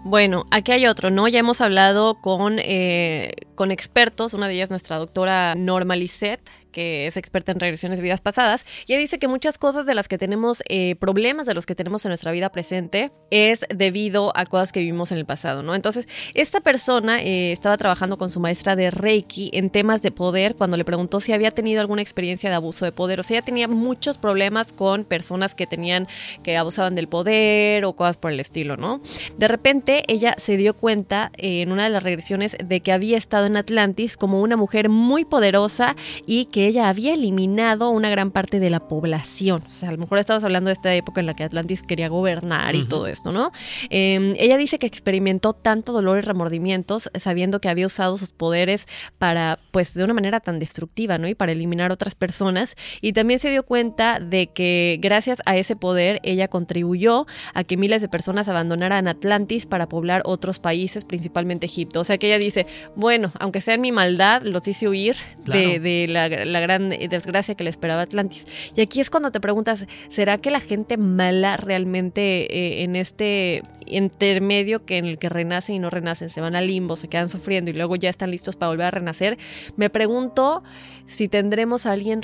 D: Bueno, aquí hay otro, ¿no? Ya hemos hablado con, eh, con expertos, una de ellas nuestra doctora Norma Lisette, que es experta en regresiones de vidas pasadas, y ella dice que muchas cosas de las que tenemos, eh, problemas de los que tenemos en nuestra vida presente, es debido a cosas que vivimos en el pasado, ¿no? Entonces, esta persona eh, estaba trabajando con su maestra de Reiki en temas de poder cuando le preguntó si había tenido alguna experiencia de abuso de poder, o sea, ella tenía muchos problemas con personas que tenían, que abusaban del poder o cosas por el estilo, ¿no? De repente, ella se dio cuenta eh, en una de las regresiones de que había estado en Atlantis como una mujer muy poderosa y que ella había eliminado una gran parte de la población. O sea, a lo mejor estamos hablando de esta época en la que Atlantis quería gobernar y todo esto, ¿no? Em, ella dice que experimentó tanto dolor y remordimientos sabiendo que había usado sus poderes para, pues, de una manera tan destructiva, ¿no? Y para eliminar otras personas. Y también se dio cuenta de que gracias a ese poder ella contribuyó a que miles de personas abandonaran Atlantis para poblar otros países, principalmente Egipto. O sea que ella dice, bueno, aunque sea en mi maldad, los hice huir de, de la la gran desgracia que le esperaba Atlantis. Y aquí es cuando te preguntas, ¿será que la gente mala realmente eh, en este intermedio que en el que renacen y no renacen, se van al limbo, se quedan sufriendo y luego ya están listos para volver a renacer? Me pregunto si tendremos a alguien,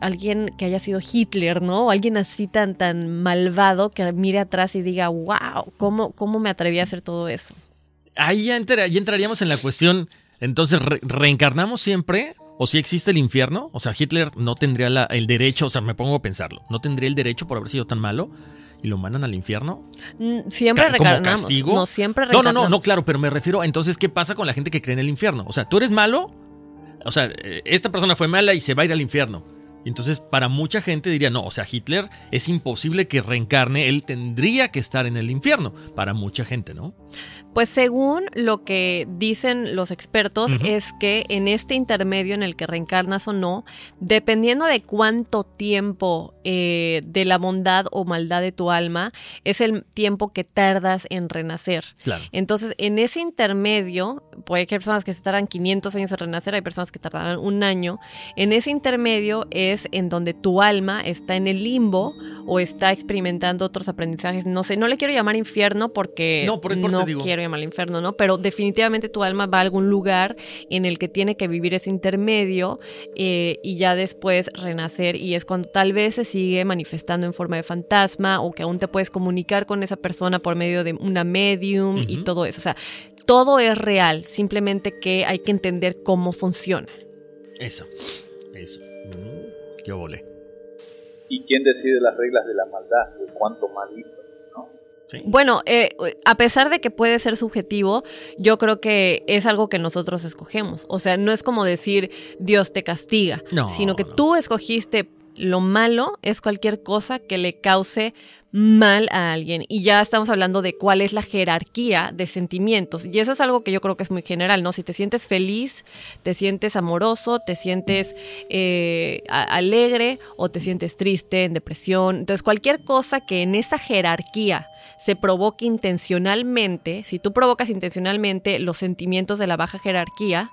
D: alguien que haya sido Hitler, ¿no? O alguien así tan, tan malvado que mire atrás y diga, wow, ¿cómo, cómo me atreví a hacer todo eso?
E: Ahí ya, entra- ya entraríamos en la cuestión, entonces, ¿re- ¿reencarnamos siempre? ¿O si existe el infierno? O sea, Hitler no tendría la- el derecho, o sea, me pongo a pensarlo, ¿no tendría el derecho por haber sido tan malo? ¿Y lo mandan al infierno?
D: Mm, Siempre
E: Ca- ¿Como
D: reencarnamos.
E: castigo?
D: No, siempre
E: No, no, no, no, claro, pero me refiero entonces, ¿qué pasa con la gente que cree en el infierno? O sea, tú eres malo, o sea, eh, esta persona fue mala y se va a ir al infierno. Y Entonces, para mucha gente diría, no, o sea, Hitler es imposible que reencarne, él tendría que estar en el infierno. Para mucha gente, ¿no?
D: Pues según lo que dicen los expertos, es que en este intermedio en el que reencarnas o no, dependiendo de cuánto tiempo eh, de la bondad o maldad de tu alma, es el tiempo que tardas en renacer.
E: Claro.
D: Entonces, en ese intermedio, puede que hay personas que se tardan 500 años en renacer, hay personas que tardarán un año. En ese intermedio es en donde tu alma está en el limbo o está experimentando otros aprendizajes. No sé, no le quiero llamar infierno porque
E: No, por- por eso
D: no
E: te digo.
D: quiero llamar infierno, ¿no? Pero definitivamente tu alma va a algún lugar en el que tiene que vivir ese intermedio eh, y ya después renacer. Y es cuando tal vez se sigue manifestando en forma de fantasma o que aún te puedes comunicar con esa persona por medio de una medium y todo eso. O sea, todo es real, simplemente que hay que entender cómo funciona.
E: Eso. Eso. Mm, qué volé.
F: ¿Y quién decide las reglas de la maldad? ¿De cuánto mal hizo? ¿No?
D: Bueno, eh, a pesar de que puede ser subjetivo, yo creo que es algo que nosotros escogemos. O sea, no es como decir Dios te castiga,
E: No,
D: sino que tú escogiste lo malo, es cualquier cosa que le cause mal a alguien. Y ya estamos hablando de cuál es la jerarquía de sentimientos. Y eso es algo que yo creo que es muy general, ¿no? Si te sientes feliz, te sientes amoroso, te sientes eh, alegre o te sientes triste, en depresión. Entonces, cualquier cosa que en esa jerarquía se provoque intencionalmente, si tú provocas intencionalmente los sentimientos de la baja jerarquía,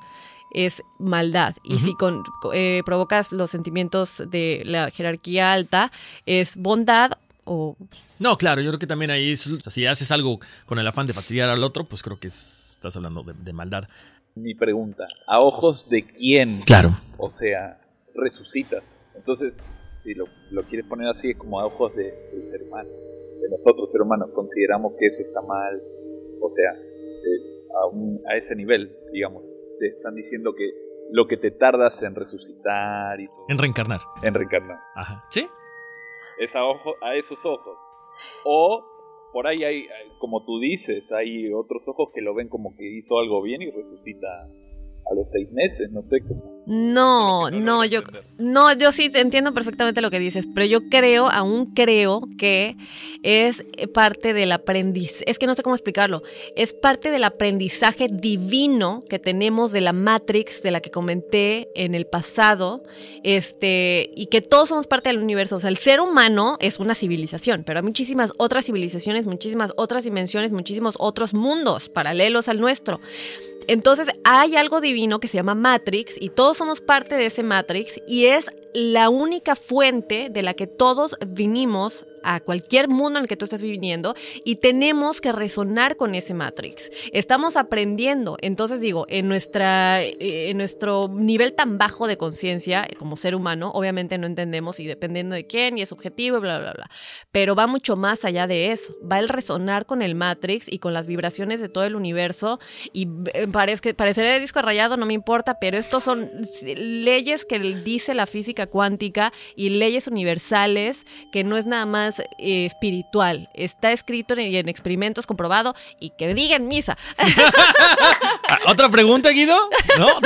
D: es maldad. Y si con, eh, provocas los sentimientos de la jerarquía alta, es bondad o...
E: No, claro, yo creo que también ahí, es, o sea, si haces algo con el afán de fastidiar al otro, pues creo que es- estás hablando de, de maldad.
F: Mi pregunta, ¿a ojos de quién?
E: Claro.
F: O sea, resucitas. Entonces, si lo, lo quieres poner así, es como a ojos de, del ser humano. De nosotros, ser humanos, consideramos que eso está mal. O sea, eh, a, un- a ese nivel, digamos, te están diciendo que lo que te tardas en resucitar y todo.
E: En reencarnar.
F: En reencarnar.
E: Ajá. ¿Sí?
F: Es a, ojo, a esos ojos. O por ahí hay, hay- como tú dices, hay otros ojos que lo ven como que hizo algo bien y resucita a los seis meses, no sé cómo.
D: No, no, yo no, yo sí entiendo perfectamente lo que dices, pero yo creo, aún creo que es parte del aprendizaje, es que no sé cómo explicarlo, es parte del aprendizaje divino que tenemos de la Matrix, de la que comenté en el pasado, este, y que todos somos parte del universo, o sea, el ser humano es una civilización, pero hay muchísimas otras civilizaciones, muchísimas otras dimensiones, muchísimos otros mundos paralelos al nuestro. Entonces hay algo divino que se llama Matrix y todos somos parte de ese Matrix y es la única fuente de la que todos vinimos a cualquier mundo en el que tú estés viviendo y tenemos que resonar con ese Matrix. Estamos aprendiendo, entonces digo, en, nuestra, eh, en nuestro nivel tan bajo de conciencia eh, como ser humano, obviamente no entendemos y dependiendo de quién y es subjetivo y bla, bla, bla. Pero va mucho más allá de eso. Va el resonar con el Matrix y con las vibraciones de todo el universo y eh, parece que de disco rayado, no me importa, pero estos son leyes que dice la física cuántica y leyes universales que no es nada más eh, espiritual. Está escrito en, en experimentos comprobado y que digan misa.
E: Ah, ¿Otra pregunta, Guido? ¿No?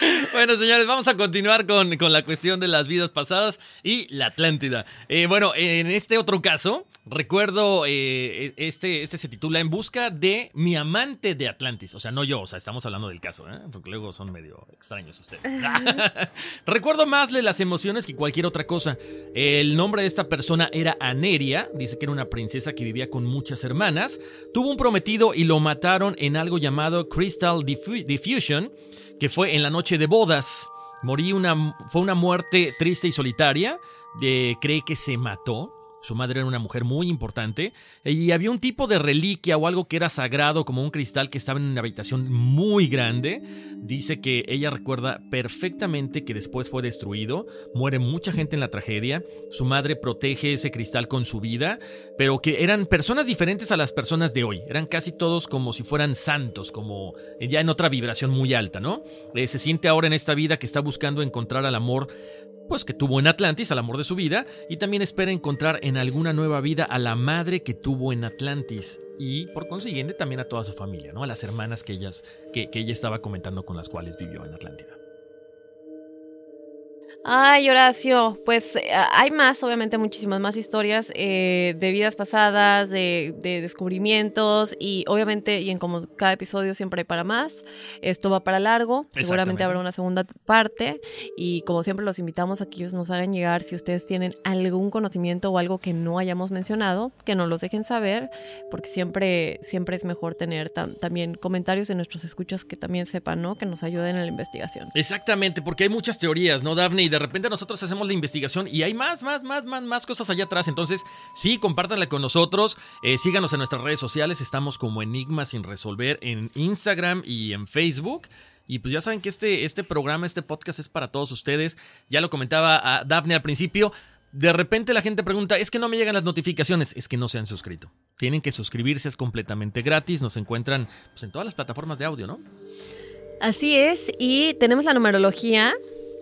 E: Bueno, señores, vamos a continuar con, con la cuestión de las vidas pasadas y la Atlántida. Eh, bueno, en este otro caso, recuerdo, eh, este, este se titula En busca de mi amante de Atlantis. O sea, no yo, o sea, estamos hablando del caso, ¿eh? porque luego son medio extraños ustedes. recuerdo más de las emociones que cualquier otra cosa. El nombre de esta persona era Aneria, dice que era una princesa que vivía con muchas hermanas. Tuvo un prometido y lo mataron en algo llamado Crystal Diffu- Diffusion que fue en la noche de bodas. Morí una, fue una muerte triste y solitaria. Eh, cree que se mató. Su madre era una mujer muy importante y había un tipo de reliquia o algo que era sagrado como un cristal que estaba en una habitación muy grande. Dice que ella recuerda perfectamente que después fue destruido, muere mucha gente en la tragedia, su madre protege ese cristal con su vida, pero que eran personas diferentes a las personas de hoy, eran casi todos como si fueran santos, como ya en otra vibración muy alta, ¿no? Eh, se siente ahora en esta vida que está buscando encontrar al amor pues que tuvo en Atlantis al amor de su vida y también espera encontrar en alguna nueva vida a la madre que tuvo en Atlantis y por consiguiente también a toda su familia, ¿no? A las hermanas que, ellas, que, que ella estaba comentando con las cuales vivió en Atlántida.
D: Ay, Horacio, pues eh, hay más, obviamente muchísimas más historias eh, de vidas pasadas, de, de, descubrimientos y obviamente, y en como cada episodio siempre hay para más, esto va para largo, seguramente habrá una segunda parte y como siempre los invitamos a que ellos nos hagan llegar si ustedes tienen algún conocimiento o algo que no hayamos mencionado, que nos los dejen saber, porque siempre, siempre es mejor tener tam también comentarios de nuestros escuchos que también sepan, ¿no? Que nos ayuden en la investigación.
E: Exactamente, porque hay muchas teorías, ¿no, Daphne? Y de repente nosotros hacemos la investigación y hay más, más, más, más, más cosas allá atrás. Entonces, sí, compártanla con nosotros. Eh, síganos en nuestras redes sociales. Estamos como Enigmas sin resolver en Instagram y en Facebook. Y pues ya saben que este, este programa, este podcast es para todos ustedes. Ya lo comentaba a Daphne al principio. De repente la gente pregunta, es que no me llegan las notificaciones, es que no se han suscrito. Tienen que suscribirse, es completamente gratis. Nos encuentran pues, en todas las plataformas de audio, ¿no?
D: Así es, y tenemos la numerología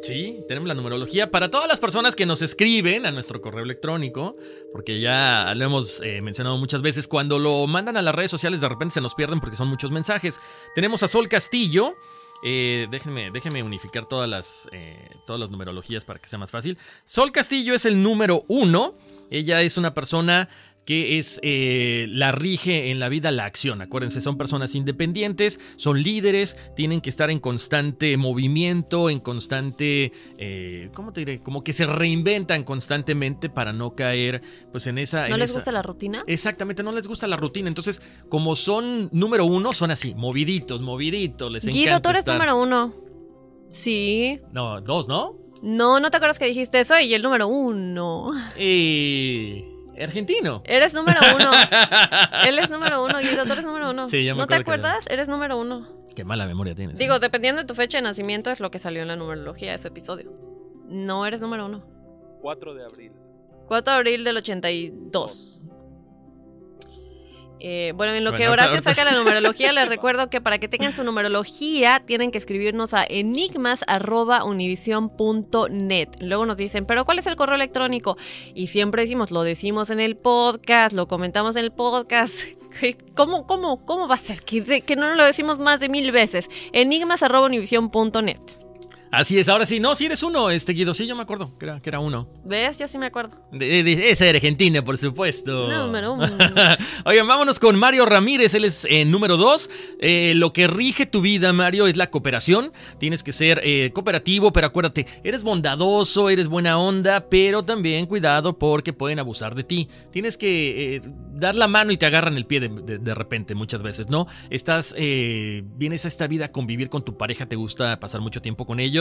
E: Sí, tenemos la numerología para todas las personas que nos escriben a nuestro correo electrónico, porque ya lo hemos eh, mencionado muchas veces, cuando lo mandan a las redes sociales de repente se nos pierden porque son muchos mensajes. Tenemos a Sol Castillo, eh, déjenme, déjenme unificar todas las, eh, todas las numerologías para que sea más fácil. Sol Castillo es el número uno, ella es una persona que es eh, la rige en la vida la acción. Acuérdense, son personas independientes, son líderes, tienen que estar en constante movimiento, en constante, eh, ¿cómo te diré? Como que se reinventan constantemente para no caer, pues en esa.
D: ¿No
E: en
D: les
E: esa-
D: gusta la rutina?
E: Exactamente, no les gusta la rutina. Entonces, como son número uno, son así, moviditos, moviditos, les
D: Guido,
E: encanta
D: tú eres
E: estar-
D: número uno. Sí.
E: No, dos, ¿no?
D: No, no te acuerdas que dijiste eso y el número uno.
E: Y... Argentino.
D: Eres número uno. Él es número uno, Guido, tú eres número uno.
E: Sí, ya me
D: ¿No te acuerdas? Eres número uno.
E: Qué mala memoria tienes. ¿eh?
D: Digo, dependiendo de tu fecha de nacimiento es lo que salió en la numerología de ese episodio. No eres número uno.
F: 4 de abril.
D: 4 de abril del 82. Eh, bueno, en lo
E: Bueno,
D: que Horacio saca la numerología, les recuerdo que para que tengan su numerología tienen que escribirnos a enigmas.univision.net. Luego nos dicen, pero ¿cuál es el correo electrónico? Y siempre decimos, lo decimos en el podcast, lo comentamos en el podcast. ¿Cómo, cómo, cómo va a ser que, que no lo decimos más de mil veces? enigmas.univision.net.
E: Así es, ahora sí, no, sí eres uno, este Guido, sí, yo me acuerdo que era, que era uno.
D: ¿Ves? Yo sí me acuerdo.
E: De, de- esa era Argentina, por supuesto.
D: Número uno.
E: Oigan, vámonos con Mario Ramírez, él es eh, número dos. Eh, lo que rige tu vida, Mario, es la cooperación. Tienes que ser eh, cooperativo, pero acuérdate, eres bondadoso, eres buena onda, pero también cuidado porque pueden abusar de ti. Tienes que dar la mano y te agarran el pie de, de- de repente, muchas veces, ¿no? Estás, vienes a esta vida a convivir con tu pareja, te gusta pasar mucho tiempo con ellos,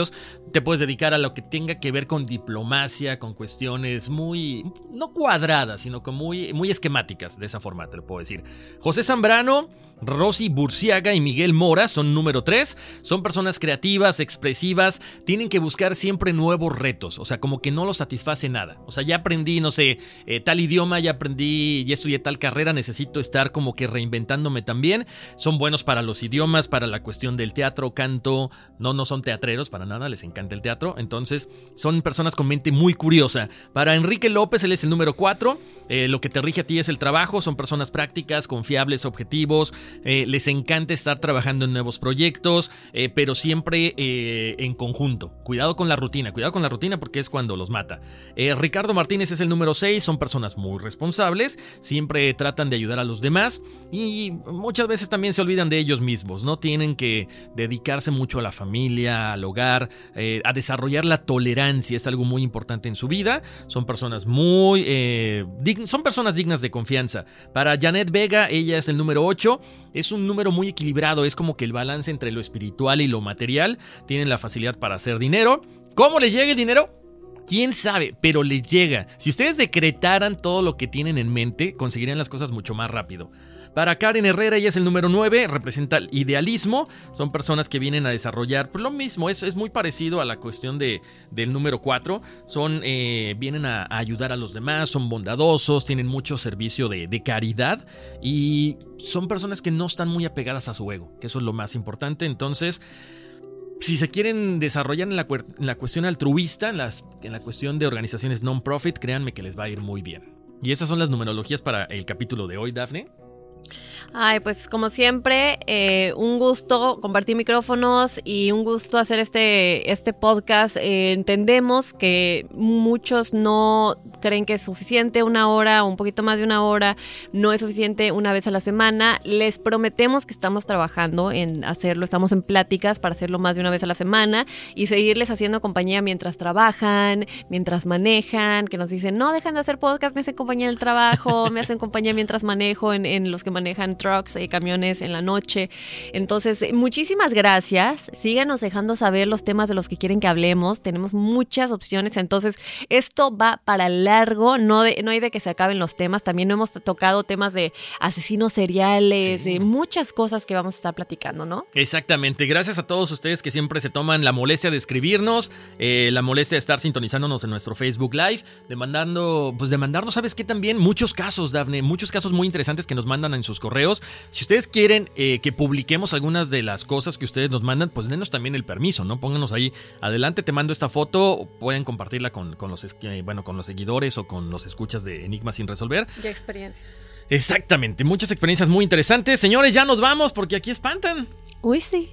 E: te puedes dedicar a lo que tenga que ver con diplomacia, con cuestiones muy, no cuadradas, sino con muy, muy esquemáticas, de esa forma te lo puedo decir. José Zambrano, Rosy Burciaga y Miguel Mora son número 3. Son personas creativas, expresivas, tienen que buscar siempre nuevos retos. O sea, como que no los satisface nada. O sea, ya aprendí, no sé, eh, tal idioma, ya aprendí, ya estudié tal carrera, necesito estar como que reinventándome también. Son buenos para los idiomas, para la cuestión del teatro, canto. No, no son teatreros para nada, les encanta el teatro. Entonces, son personas con mente muy curiosa. Para Enrique López, él es el número 4. lo que te rige a ti es el trabajo. Son personas prácticas, confiables, objetivos. Eh, les encanta estar trabajando en nuevos proyectos, eh, pero siempre eh, en conjunto. Cuidado con la rutina, cuidado con la rutina porque es cuando los mata. Ricardo Martínez es el número 6, son personas muy responsables, siempre tratan de ayudar a los demás y muchas veces también se olvidan de ellos mismos, ¿no? Tienen que dedicarse mucho a la familia, al hogar, a desarrollar la tolerancia, es algo muy importante en su vida. Son personas muy... son personas dignas de confianza. Para Janet Vega, ella es el número 8. Es un número muy equilibrado, es como que el balance entre lo espiritual y lo material. Tienen la facilidad para hacer dinero. ¿Cómo les llega el dinero? quién sabe, pero les llega. Si ustedes decretaran todo lo que tienen en mente, conseguirían las cosas mucho más rápido. Para Karen Herrera, ella es el número 9, representa el idealismo. Son personas que vienen a desarrollar pues, lo mismo, es, es, muy parecido a la cuestión de, del número 4. Son, eh, vienen a, ayudar a los demás, son bondadosos, tienen mucho servicio de, de, caridad y son personas que no están muy apegadas a su ego, que eso es lo más importante. Entonces, si se quieren desarrollar en la, la cuestión altruista, en, las, en la cuestión de organizaciones non-profit, créanme que les va a ir muy bien. Y esas son las numerologías para el capítulo de hoy, Daphne.
D: Ay, pues como siempre, eh, un gusto compartir micrófonos y un gusto hacer este, este podcast. Eh, entendemos que muchos no creen que es suficiente una hora o un poquito más de una hora, no es suficiente una vez a la semana. Les prometemos que estamos trabajando en hacerlo, estamos en pláticas para hacerlo más de una vez a la semana y seguirles haciendo compañía mientras trabajan, mientras manejan, que nos dicen, no, dejan de hacer podcast, me hacen compañía en el trabajo, me hacen compañía mientras manejo en, en los que manejan trucks y camiones en la noche. Entonces, muchísimas gracias. Síganos dejando saber los temas de los que quieren que hablemos. Tenemos muchas opciones. Entonces, esto va para largo. No, de, no hay de que se acaben los temas. También hemos tocado temas de asesinos seriales, sí. de muchas cosas que vamos a estar platicando, ¿no?
E: Exactamente. Gracias a todos ustedes que siempre se toman la molestia de escribirnos, eh, la molestia de estar sintonizándonos en nuestro Facebook Live, demandando, pues demandarnos, ¿sabes qué? También muchos casos, Dafne, muchos casos muy interesantes que nos mandan en sus correos. Si ustedes quieren eh, que publiquemos algunas de las cosas que ustedes nos mandan, pues denos también el permiso, ¿no? Pónganos ahí adelante, te mando esta foto, pueden compartirla con, con los eh, bueno, con los seguidores o con los escuchas de Enigma sin resolver.
D: De experiencias.
E: Exactamente, muchas experiencias muy interesantes. Señores, ya nos vamos porque aquí espantan.
D: Uy, sí.